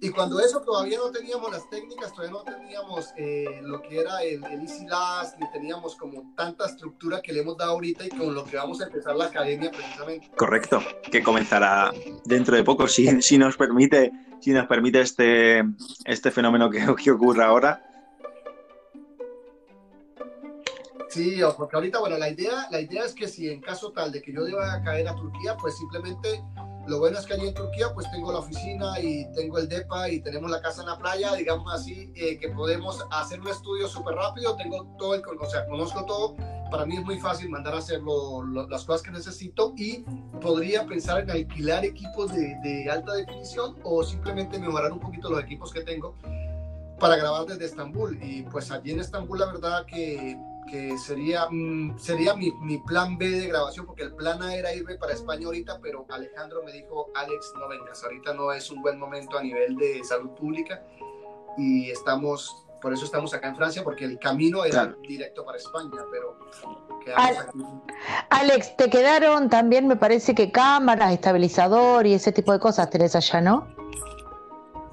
Y cuando eso todavía no teníamos las técnicas, todavía no teníamos eh, lo que era el, el Easy Last, ni teníamos como tanta estructura que le hemos dado ahorita y con lo que vamos a empezar la academia precisamente. Correcto, que comenzará dentro de poco, si, si nos permite, si nos permite este, este fenómeno que, que ocurre ahora. Sí, porque ahorita, bueno, la idea, la idea es que si en caso tal de que yo deba caer a Turquía, pues simplemente lo bueno es que allí en Turquía pues tengo la oficina y tengo el DEPA y tenemos la casa en la playa, digamos así, eh, que podemos hacer un estudio súper rápido, tengo todo el, o sea, conozco todo, para mí es muy fácil mandar a hacer las cosas que necesito y podría pensar en alquilar equipos de, de, alta definición o simplemente mejorar un poquito los equipos que tengo para grabar desde Estambul. Y pues allí en Estambul la verdad que que sería, mm, sería mi, mi, plan B de grabación, porque el plan A era irme para España ahorita, pero Alejandro me dijo, Alex, no vengas, ahorita no es un buen momento a nivel de salud pública y estamos, por eso estamos acá en Francia, porque el camino era claro. directo para España, pero... Al, Alex, te quedaron también, me parece que cámaras, estabilizador y ese tipo de cosas tenés allá, ¿no?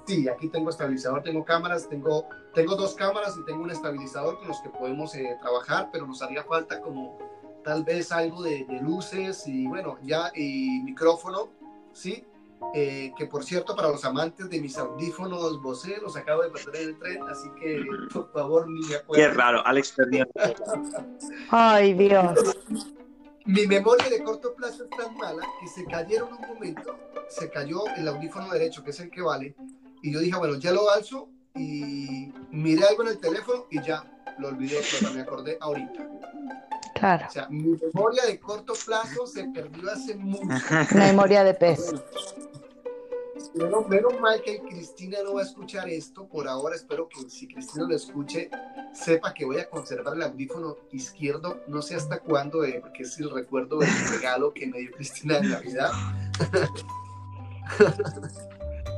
Sí, aquí tengo estabilizador, tengo cámaras, tengo, tengo dos cámaras y tengo un estabilizador con los que podemos eh, trabajar, pero nos haría falta como tal vez algo de, de luces y bueno, ya y micrófono, ¿sí? Eh, que por cierto, para los amantes de mis audífonos Bose, los acabo de perder en el tren, así que por favor ni me acuerdo. Qué raro, Alex perdió. Ay, Dios. Mi memoria de corto plazo es tan mala que se cayeron un momento, se cayó el audífono derecho, que es el que vale, y yo dije, bueno, ya lo alzo y miré algo en el teléfono y ya lo olvidé, pero me acordé ahorita. Claro. O sea, mi memoria de corto plazo se perdió hace mucho. Memoria de pez. Bueno, menos, menos, mal que Cristina no va a escuchar esto. Por ahora espero que si Cristina lo escuche, sepa que voy a conservar el audífono izquierdo. No sé hasta cuándo, eh, porque es el recuerdo del regalo que me dio Cristina en Navidad.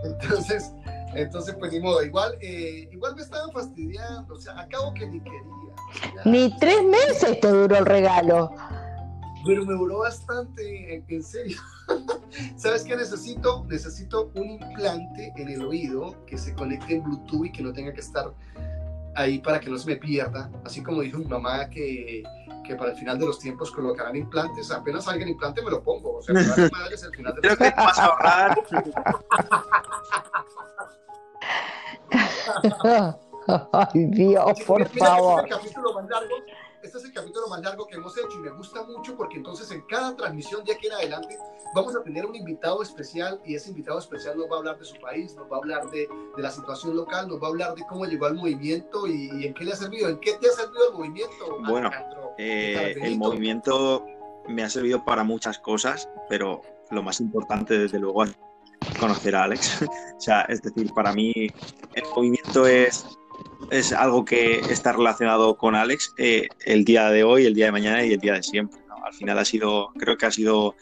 Entonces, entonces, pues ni modo, igual, eh, igual me estaban fastidiando, o sea, acabo que ni quería. Ya. Ni tres meses te duró el regalo. Pero me duró bastante, en, en serio. ¿Sabes qué necesito? Necesito un implante en el oído que se conecte en Bluetooth y que no tenga que estar ahí para que no se me pierda. Así como dijo mi mamá que, que para el final de los tiempos colocarán implantes. Apenas salga el implante me lo pongo. O sea, me vale madres el final de los Creo que vas a ahorrar. Ay, Dios, por Mira, favor. Este es, el capítulo más largo, este es el capítulo más largo que hemos hecho y me gusta mucho porque entonces en cada transmisión de aquí en adelante vamos a tener un invitado especial y ese invitado especial nos va a hablar de su país, nos va a hablar de, de la situación local, nos va a hablar de cómo llegó al movimiento y, y, en qué le ha servido, en qué te ha servido el movimiento. Bueno, eh, el movimiento me ha servido para muchas cosas, pero lo más importante desde luego es conocer a Alex. o sea, es decir, para mí el movimiento es, es algo que está relacionado con Alex eh, el día de hoy, el día de mañana y el día de siempre. ¿no? Al final ha sido, creo que ha sido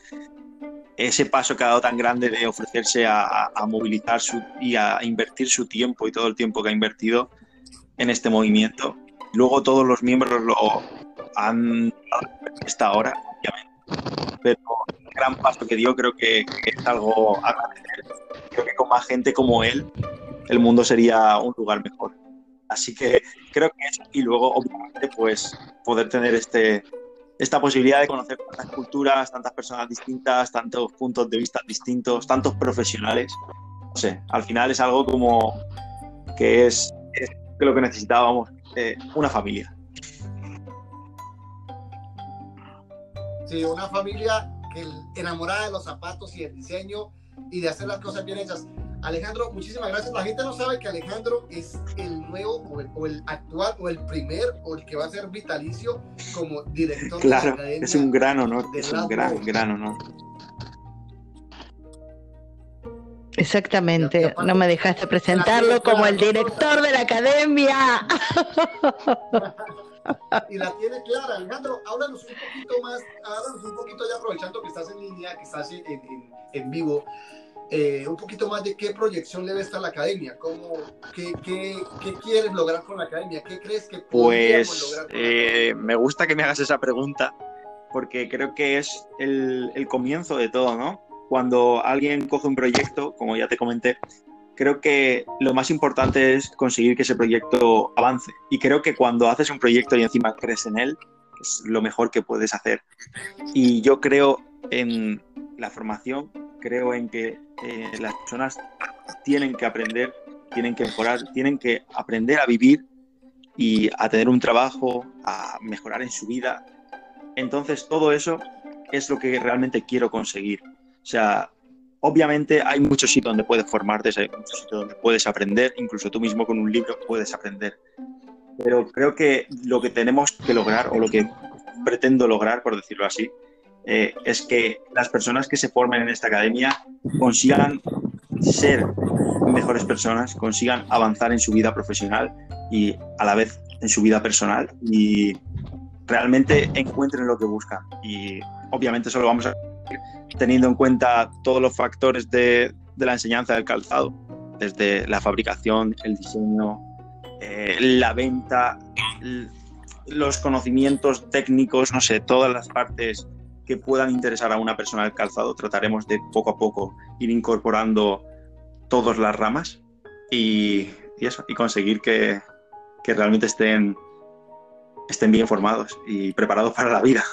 ese paso que ha dado tan grande de ofrecerse a, a, movilizar su, y a invertir su tiempo y todo el tiempo que ha invertido en este movimiento. Luego todos los miembros lo han esta hora, obviamente, pero el gran paso que dio creo que, que es algo agradecer. Creo que con más gente como él, el mundo sería un lugar mejor. Así que creo que eso, y luego, obviamente, pues poder tener este, esta posibilidad de conocer tantas culturas, tantas personas distintas, tantos puntos de vista distintos, tantos profesionales. No sé, al final es algo como que es, es lo que necesitábamos, eh, una familia. Sí, una familia que enamorada de los zapatos y el diseño y de hacer las cosas bien hechas. Alejandro, muchísimas gracias. La gente no sabe que Alejandro es el nuevo o el, o el, actual o el primer o el que va a ser vitalicio como director claro, de la academia. Es un gran honor, es un gran, gran honor. Exactamente, no me dejaste presentarlo como el director de la academia. y la tiene clara. Alejandro, háblanos un poquito más, háblanos un poquito ya aprovechando que estás en línea, que estás en, en, en vivo, eh, un poquito más de qué proyección le ves a la academia, cómo, qué, qué, qué quieres lograr con la academia, qué crees que pues lograr eh, me gusta que me hagas esa pregunta porque creo que es el, el, comienzo de todo, ¿no? Cuando alguien coge un proyecto, como ya te comenté, creo que lo más importante es conseguir que ese proyecto avance. Y creo que cuando haces un proyecto y encima crees en él, es lo mejor que puedes hacer. Y yo creo en la formación, creo en que eh, las personas tienen que aprender, tienen que mejorar, tienen que aprender a vivir y a tener un trabajo, a mejorar en su vida. Entonces todo eso es lo que realmente quiero conseguir. O sea, obviamente hay muchos sitios donde puedes formarte, hay muchos sitios donde puedes aprender, incluso tú mismo con un libro puedes aprender. Pero creo que lo que tenemos que lograr, o lo que pretendo lograr, por decirlo así, eh, es que las personas que se formen en esta academia consigan ser mejores personas, consigan avanzar en su vida profesional y a la vez en su vida personal y realmente encuentren lo que buscan. Y obviamente eso lo vamos a teniendo en cuenta todos los factores de, la enseñanza del calzado, desde la fabricación, el diseño, eh, la venta, los conocimientos técnicos, no sé, todas las partes que puedan interesar a una persona del calzado. Trataremos de poco a poco ir incorporando todas las ramas y, eso, y conseguir que, que realmente estén, estén bien formados y preparados para la vida.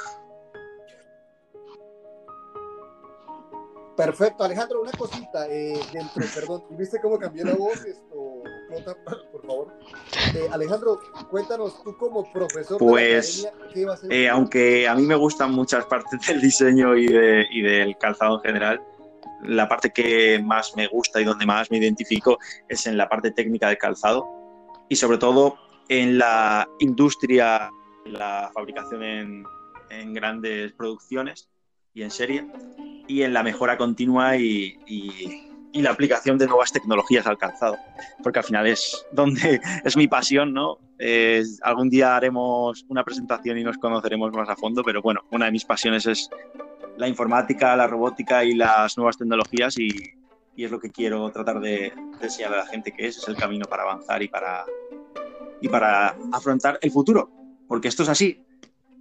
Perfecto, Alejandro, una cosita eh, dentro, perdón, ¿viste cómo cambié la voz? Esto, por favor. Eh, Alejandro, cuéntanos tú como profesor. Pues, de pues, ¿qué vas a? Eh, aunque a mí me gustan muchas partes del diseño y, de, y del calzado en general, la parte que más me gusta y donde más me identifico es en la parte técnica del calzado y sobre todo en la industria, la fabricación en, en grandes producciones y en serie, y en la mejora continua y, la aplicación de nuevas tecnologías al calzado, porque al final es donde es mi pasión, ¿no? algún día haremos una presentación y nos conoceremos más a fondo, pero bueno, una de mis pasiones es la informática, la robótica y las nuevas tecnologías y, es lo que quiero tratar de, enseñar a la gente que es, es el camino para avanzar y para, y para afrontar el futuro, porque esto es así.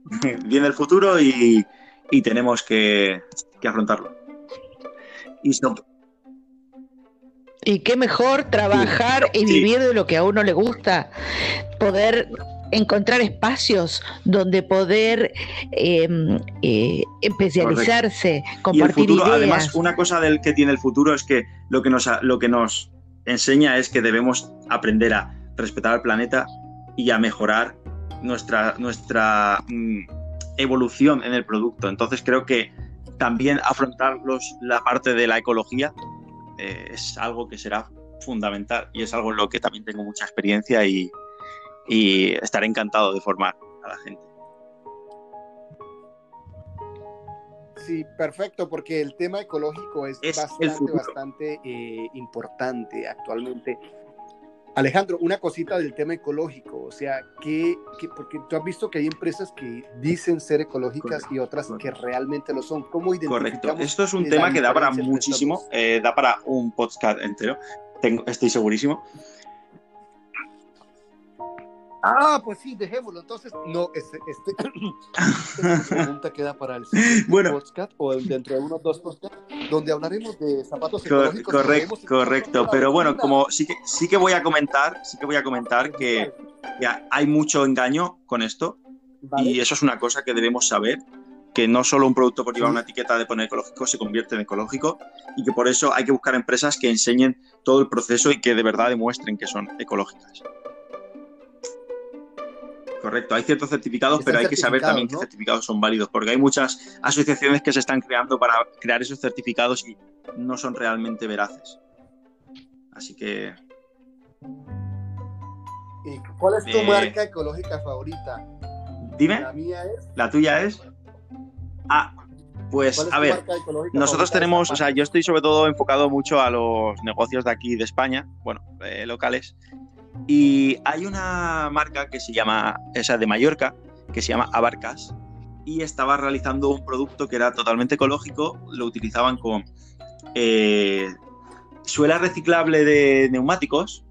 Viene el futuro y, y tenemos que, afrontarlo. Y, qué mejor trabajar y vivir de lo que a uno le gusta, poder encontrar espacios donde poder em, eh, especializarse, compartir ideas. Además, una cosa del que tiene el futuro es que lo que nos lo que nos enseña es que debemos aprender a respetar al planeta y a mejorar nuestra nuestra mm, evolución en el producto. Entonces creo que también afrontar la parte de la ecología eh, es algo que será fundamental y es algo en lo que también tengo mucha experiencia y, estaré encantado de formar a la gente. Sí, perfecto, porque el tema ecológico es, bastante, bastante eh, importante actualmente Alejandro, una cosita del tema ecológico, o sea, que, porque tú has visto que hay empresas que dicen ser ecológicas y otras que realmente lo son. ¿Cómo? Correcto, esto es un tema que da para muchísimo, eh, da para un podcast entero, tengo, estoy segurísimo. Ah, pues sí, dejémoslo. Entonces, no, este, este esta pregunta queda para el bueno, podcast o dentro de unos dos podcasts donde hablaremos de zapatos ecológicos. Correcto, correcto. Pero bueno, como sí que sí que voy a comentar, sí que voy a comentar que hay mucho engaño con esto y eso es una cosa que debemos saber que no solo un producto por llevar una etiqueta de poner ecológico se convierte en ecológico y que por eso hay que buscar empresas que enseñen todo el proceso y que de verdad demuestren que son ecológicas. Correcto, hay ciertos certificados, pero hay que saber también qué certificados son válidos, porque hay muchas asociaciones que se están creando para crear esos certificados y no son realmente veraces. Así que. ¿Y cuál es tu eh, marca ecológica favorita? Dime. La mía es. ¿La tuya es? Ah, pues a ver, nosotros tenemos, o sea, yo estoy sobre todo enfocado mucho a los negocios de aquí de España, bueno, eh, locales, y hay una marca que se llama, esa de Mallorca, que se llama Abarcas, y estaba realizando un producto que era totalmente ecológico, lo utilizaban con eh, suela reciclable de neumáticos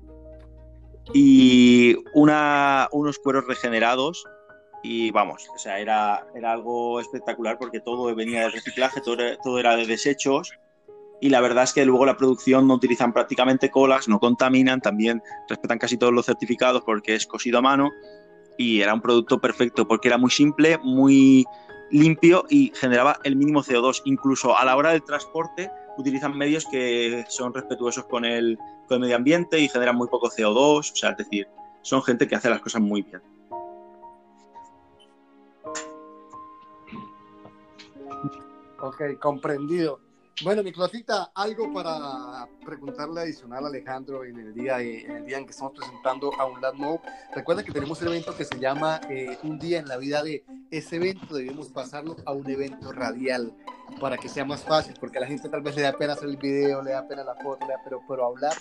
y una, unos cueros regenerados y vamos, o sea, era, era algo espectacular porque todo venía de reciclaje, todo todo era de desechos y la verdad es que luego la producción no utilizan prácticamente colas, no contaminan, también respetan casi todos los certificados porque es cosido a mano y era un producto perfecto porque era muy simple, muy limpio y generaba el mínimo CO2. Incluso a la hora del transporte utilizan medios que son respetuosos con el, con el medio ambiente y generan muy poco CO2, o sea, es decir, son gente que hace las cosas muy bien. Ok, comprendido. Bueno, mi Clotita, algo para preguntarle adicional a Alejandro en el día, en el día en que estamos presentando a un Mode. Recuerda que tenemos un evento que se llama eh, Un día en la vida de ese evento. Debemos pasarlo a un evento radial para que sea más fácil, porque a la gente tal vez le da pena hacer el video, le da pena la foto, pero, pero hablar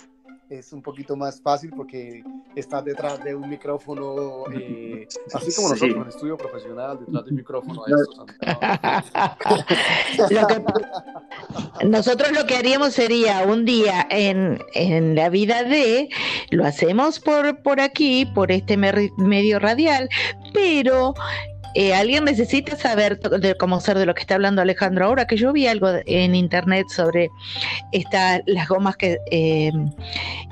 es un poquito más fácil porque estás detrás de un micrófono, eh, así como nosotros en el estudio profesional, detrás de un micrófono. nosotros lo que haríamos sería un día en, en, la vida de, lo hacemos por, por aquí, por este medio radial, pero eh, alguien necesita saber de cómo ser de lo que está hablando Alejandro ahora, que yo vi algo en internet sobre esta, las gomas que eh,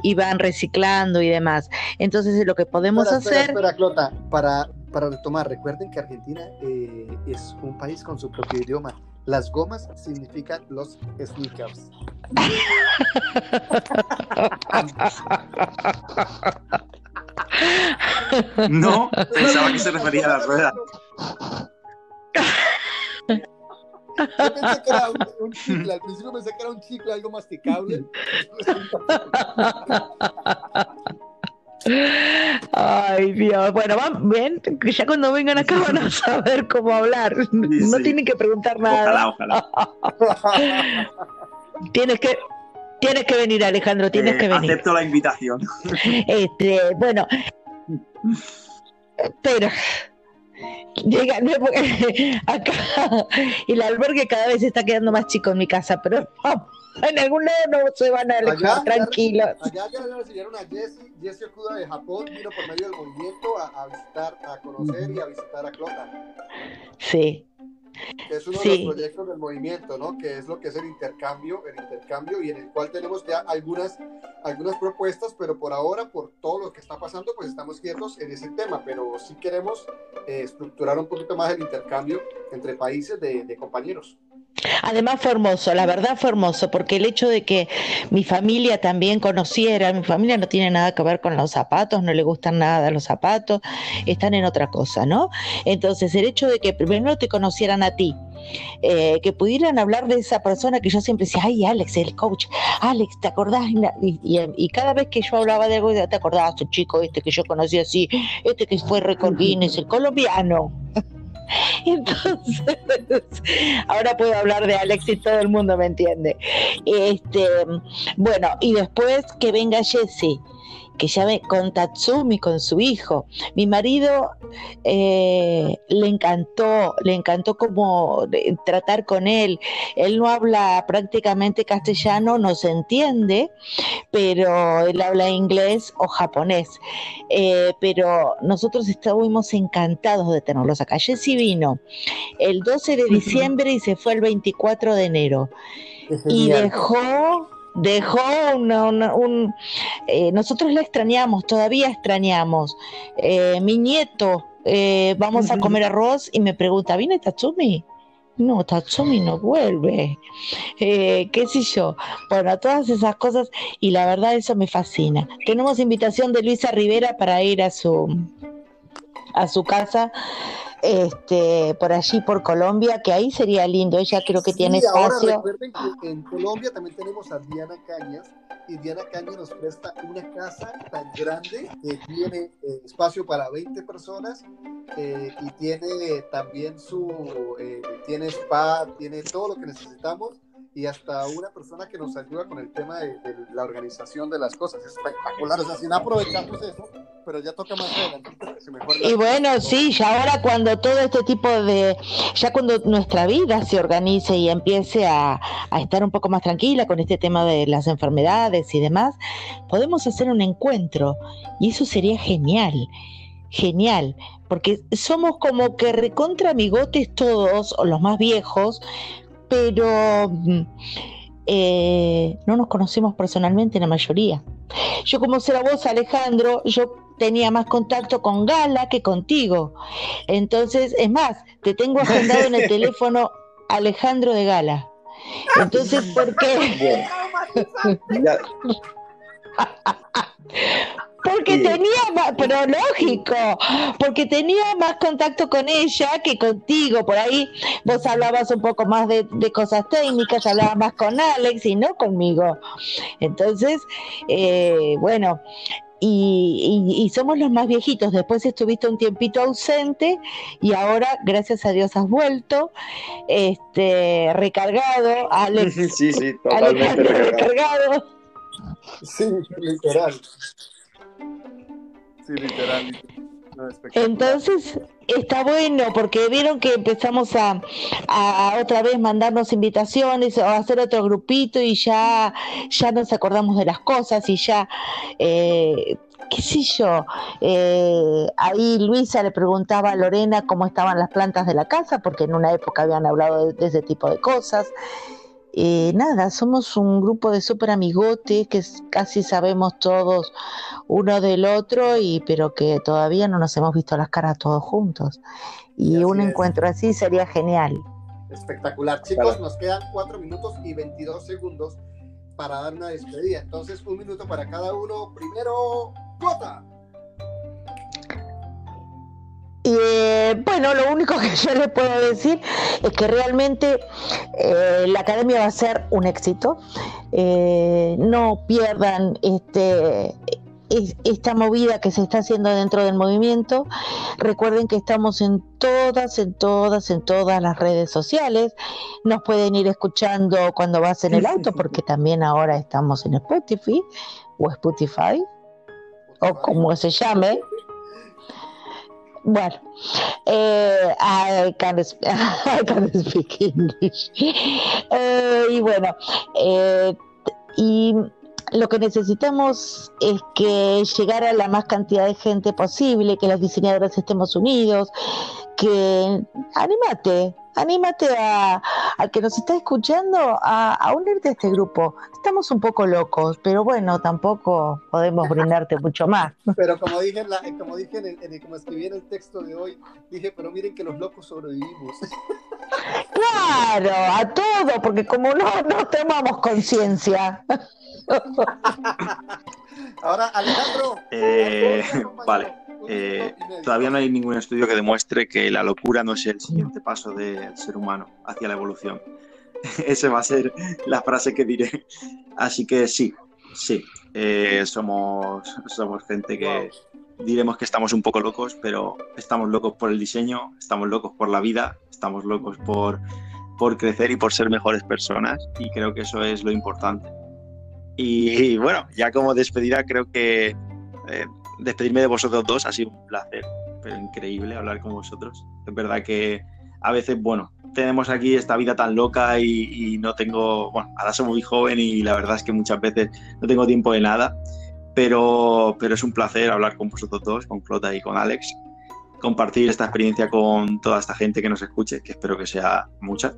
iban reciclando y demás. Entonces, lo que podemos hacer. Espera, Clota, para, para retomar, recuerden que Argentina eh, es un país con su propio idioma. Las gomas significan los sneakers. No, pensaba que se refería a la rueda. Yo pensé que era un, chicle, al principio pensé que era un chicle, algo masticable. Ay, Dios. Bueno, van, ven, ya cuando vengan acá van a saber cómo hablar. no tienen que preguntar nada. Ojalá, ojalá. tienes que, tienes que venir, Alejandro, tienes eh, que venir. Acepto la invitación. Este, bueno, pero llega acá y el albergue cada vez está quedando más chico en mi casa, pero en algún lado no se van a alejar tranquilos. Allá ya le enseñaron a Jessie, Jessie Okuda de Japón vino por medio del movimiento a, a visitar, a conocer y a visitar a Clota. Sí, es uno de los proyectos del movimiento, ¿no? Que es lo que es el intercambio, el intercambio y en el cual tenemos ya algunas, algunas propuestas, pero por ahora, por todo lo que está pasando, pues estamos quietos en ese tema, pero sí queremos eh, estructurar un poquito más el intercambio entre países de, de compañeros. Además fue hermoso, la verdad fue hermoso, porque el hecho de que mi familia también conociera, mi familia no tiene nada que ver con los zapatos, no le gustan nada los zapatos, están en otra cosa, ¿no? Entonces el hecho de que primero te conocieran a ti, eh, que pudieran hablar de esa persona que yo siempre decía, ay, Alex, el coach, Alex, ¿te acordás? Y, cada vez que yo hablaba de algo, ¿te acordás? El chico este que yo conocí así, este que fue Record el colombiano. Entonces, ahora puedo hablar de Alex y todo el mundo me entiende. Este, bueno, y después que venga Jesse que ve con Tatsumi, con su hijo. Mi marido eh, le encantó, le encantó como tratar con él. Él no habla prácticamente castellano, no se entiende, pero él habla inglés o japonés. Eh, pero nosotros estuvimos encantados de tenerlos acá. Jesse vino el 12 de diciembre y se fue el 24 de enero. Y dejó dejó un... Eh, nosotros la extrañamos, todavía extrañamos. Eh, mi nieto, eh, vamos a comer arroz y me pregunta, ¿viene Tatsumi? No, Tatsumi no vuelve. ¿Qué sé yo? Bueno, todas esas cosas y la verdad eso me fascina. Tenemos invitación de Luisa Rivera para ir a su, a su casa este, por allí, por Colombia, que ahí sería lindo. Ella creo que tiene espacio. Ahora recuerden que en Colombia también tenemos a Diana Cañas y Diana Cañas nos presta una casa tan grande que tiene eh, espacio para 20 personas eh, y tiene también su, eh, tiene spa, tiene todo lo que necesitamos y hasta una persona que nos ayuda con el tema de, la organización de las cosas. Es espectacular. O sea, si no aprovechamos eso, pero ya toca más adelante. Y bueno, sí, ya ahora cuando todo este tipo de, ya cuando nuestra vida se organice y empiece a, a estar un poco más tranquila con este tema de las enfermedades y demás, podemos hacer un encuentro y eso sería genial genial, porque somos como que recontra amigotes todos, o los más viejos, pero mm, eh, no nos conocemos personalmente la mayoría. Yo como será vos, Alejandro, yo tenía más contacto con Gala que contigo. Entonces, es más, te tengo agendado en el teléfono Alejandro de Gala. Entonces, ¿por qué? Porque tenía más, pero lógico, porque tenía más contacto con ella que contigo. Por ahí vos hablabas un poco más de, cosas técnicas, hablabas más con Alex y no conmigo. Entonces, eh, bueno, y, somos los más viejitos. Después estuviste un tiempito ausente y ahora, gracias a Dios, has vuelto, este, recargado. Alex, sí, sí, totalmente recargado. Sí, literal. Sí, literal. Entonces está bueno porque vieron que empezamos a, otra vez mandarnos invitaciones o hacer otro grupito y ya, ya nos acordamos de las cosas y ya, eh, qué sé yo, eh, ahí Luisa le preguntaba a Lorena cómo estaban las plantas de la casa porque en una época habían hablado de ese tipo de cosas. Eh, nada, somos un grupo de súper amigotes que casi sabemos todos uno del otro, y pero que todavía no nos hemos visto las caras todos juntos. Y, un encuentro así sería genial. Espectacular. Chicos, nos quedan cuatro minutos y 22 segundos para dar una despedida. Entonces, un minuto para cada uno. Primero, Gota. Eh, bueno, lo único que yo les puedo decir es que realmente eh, la academia va a ser un éxito. Eh, no pierdan este, esta movida que se está haciendo dentro del movimiento. Recuerden que estamos en todas, en todas, en todas las redes sociales. Nos pueden ir escuchando cuando vas en el auto, porque también ahora estamos en Spotify o Spotify, o como se llame. Bueno, eh, I, can speak English. Eh, y bueno, eh, y lo que necesitamos es que llegara la más cantidad de gente posible, que los diseñadores estemos unidos, que anímate, anímate a, al que nos está escuchando a, unirte a este grupo. Estamos un poco locos, pero bueno, tampoco podemos brindarte mucho más. Pero como dije, como dije en, como escribí en el texto de hoy, dije, pero miren que los locos sobrevivimos. Claro, a todo, porque como no, no tomamos conciencia. Ahora, Alejandro. Eh, vale. Eh, todavía no hay ningún estudio que demuestre que la locura no es el siguiente paso del ser humano hacia la evolución. Esa va a ser la frase que diré. Así que sí, sí, eh, somos, somos gente que diremos que estamos un poco locos, pero estamos locos por el diseño, estamos locos por la vida, estamos locos por, por crecer y por ser mejores personas y creo que eso es lo importante. Y, bueno, ya como despedida creo que eh, despedirme de vosotros dos ha sido un placer, pero increíble hablar con vosotros. Es verdad que a veces, bueno, tenemos aquí esta vida tan loca y, no tengo, bueno, ahora soy muy joven y la verdad es que muchas veces no tengo tiempo de nada, pero, pero es un placer hablar con vosotros dos, con Clota y con Alex, compartir esta experiencia con toda esta gente que nos escuche, que espero que sea mucha.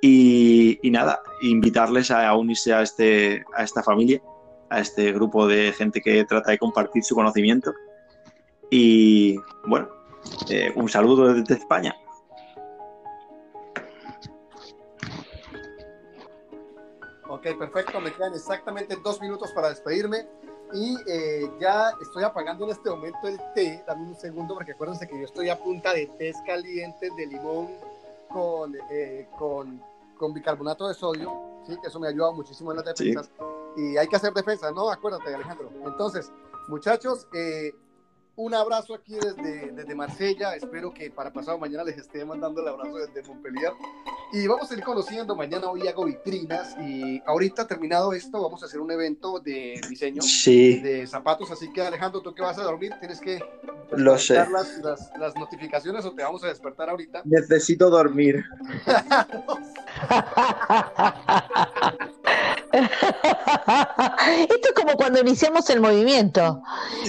Y, nada, invitarles a unirse a, este, a esta familia a este grupo de gente que trata de compartir su conocimiento. Y bueno, eh, un saludo desde España. Ok, perfecto. Me quedan exactamente dos minutos para despedirme. Y eh, ya estoy apagando en este momento el té. Dame un segundo porque acuérdense que yo estoy a punta de tés calientes de limón con, eh, con, con bicarbonato de sodio. Sí, eso me ha ayudado muchísimo en las defensas y hay que hacer defensa, ¿no? Acuérdate, Alejandro. Entonces, muchachos, eh, un abrazo aquí desde, desde Marsella. Espero que para pasado mañana les esté mandando el abrazo desde Montpellier. Y vamos a ir conociendo. Mañana hoy hago vitrinas. Y ahorita terminado esto, vamos a hacer un evento de diseño de zapatos. Así que, Alejandro, tú que vas a dormir, tienes que Lo sé. Las, las, las, notificaciones o te vamos a despertar ahorita. Necesito dormir. Esto es como cuando iniciamos el movimiento.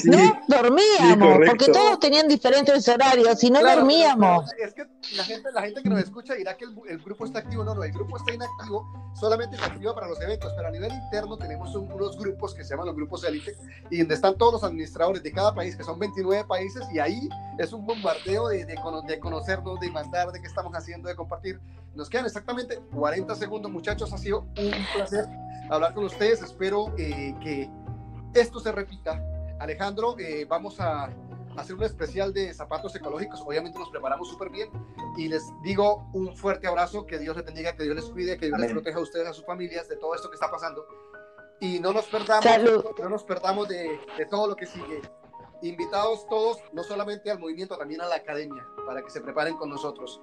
no dormíamos, porque todos tenían diferentes horarios y no dormíamos. es que la gente, la gente que nos escucha dirá que el, grupo está activo. No, no, el grupo está inactivo, solamente se activa para los eventos, pero a nivel interno tenemos unos grupos que se llaman los grupos élite y donde están todos los administradores de cada país, que son 29 países, y ahí es un bombardeo de, de, de conocernos, de mandar, de qué estamos haciendo, de compartir. Nos quedan exactamente 40 segundos, muchachos. Ha sido un placer hablar con ustedes. Espero eh, que esto se repita. Alejandro, eh, vamos a hacer un especial de zapatos ecológicos. Obviamente nos preparamos súper bien y les digo un fuerte abrazo. Que Dios les bendiga, que Dios les cuide, que Dios les proteja a ustedes, a sus familias de todo esto que está pasando. Y no nos perdamos, no nos perdamos de, de todo lo que sigue. Invitados todos, no solamente al movimiento, también a la academia, para que se preparen con nosotros.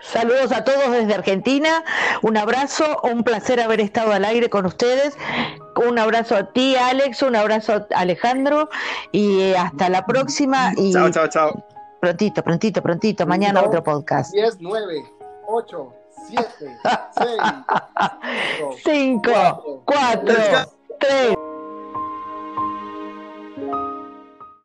Saludos a todos desde Argentina, un abrazo, un placer haber estado al aire con ustedes. Un abrazo a ti, Alex, un abrazo a Alejandro y hasta la próxima. Y chao, chao, chao. Prontito, prontito, prontito. Mañana otro podcast. 10, 9, 8, 7, 6, 5, 4, 3.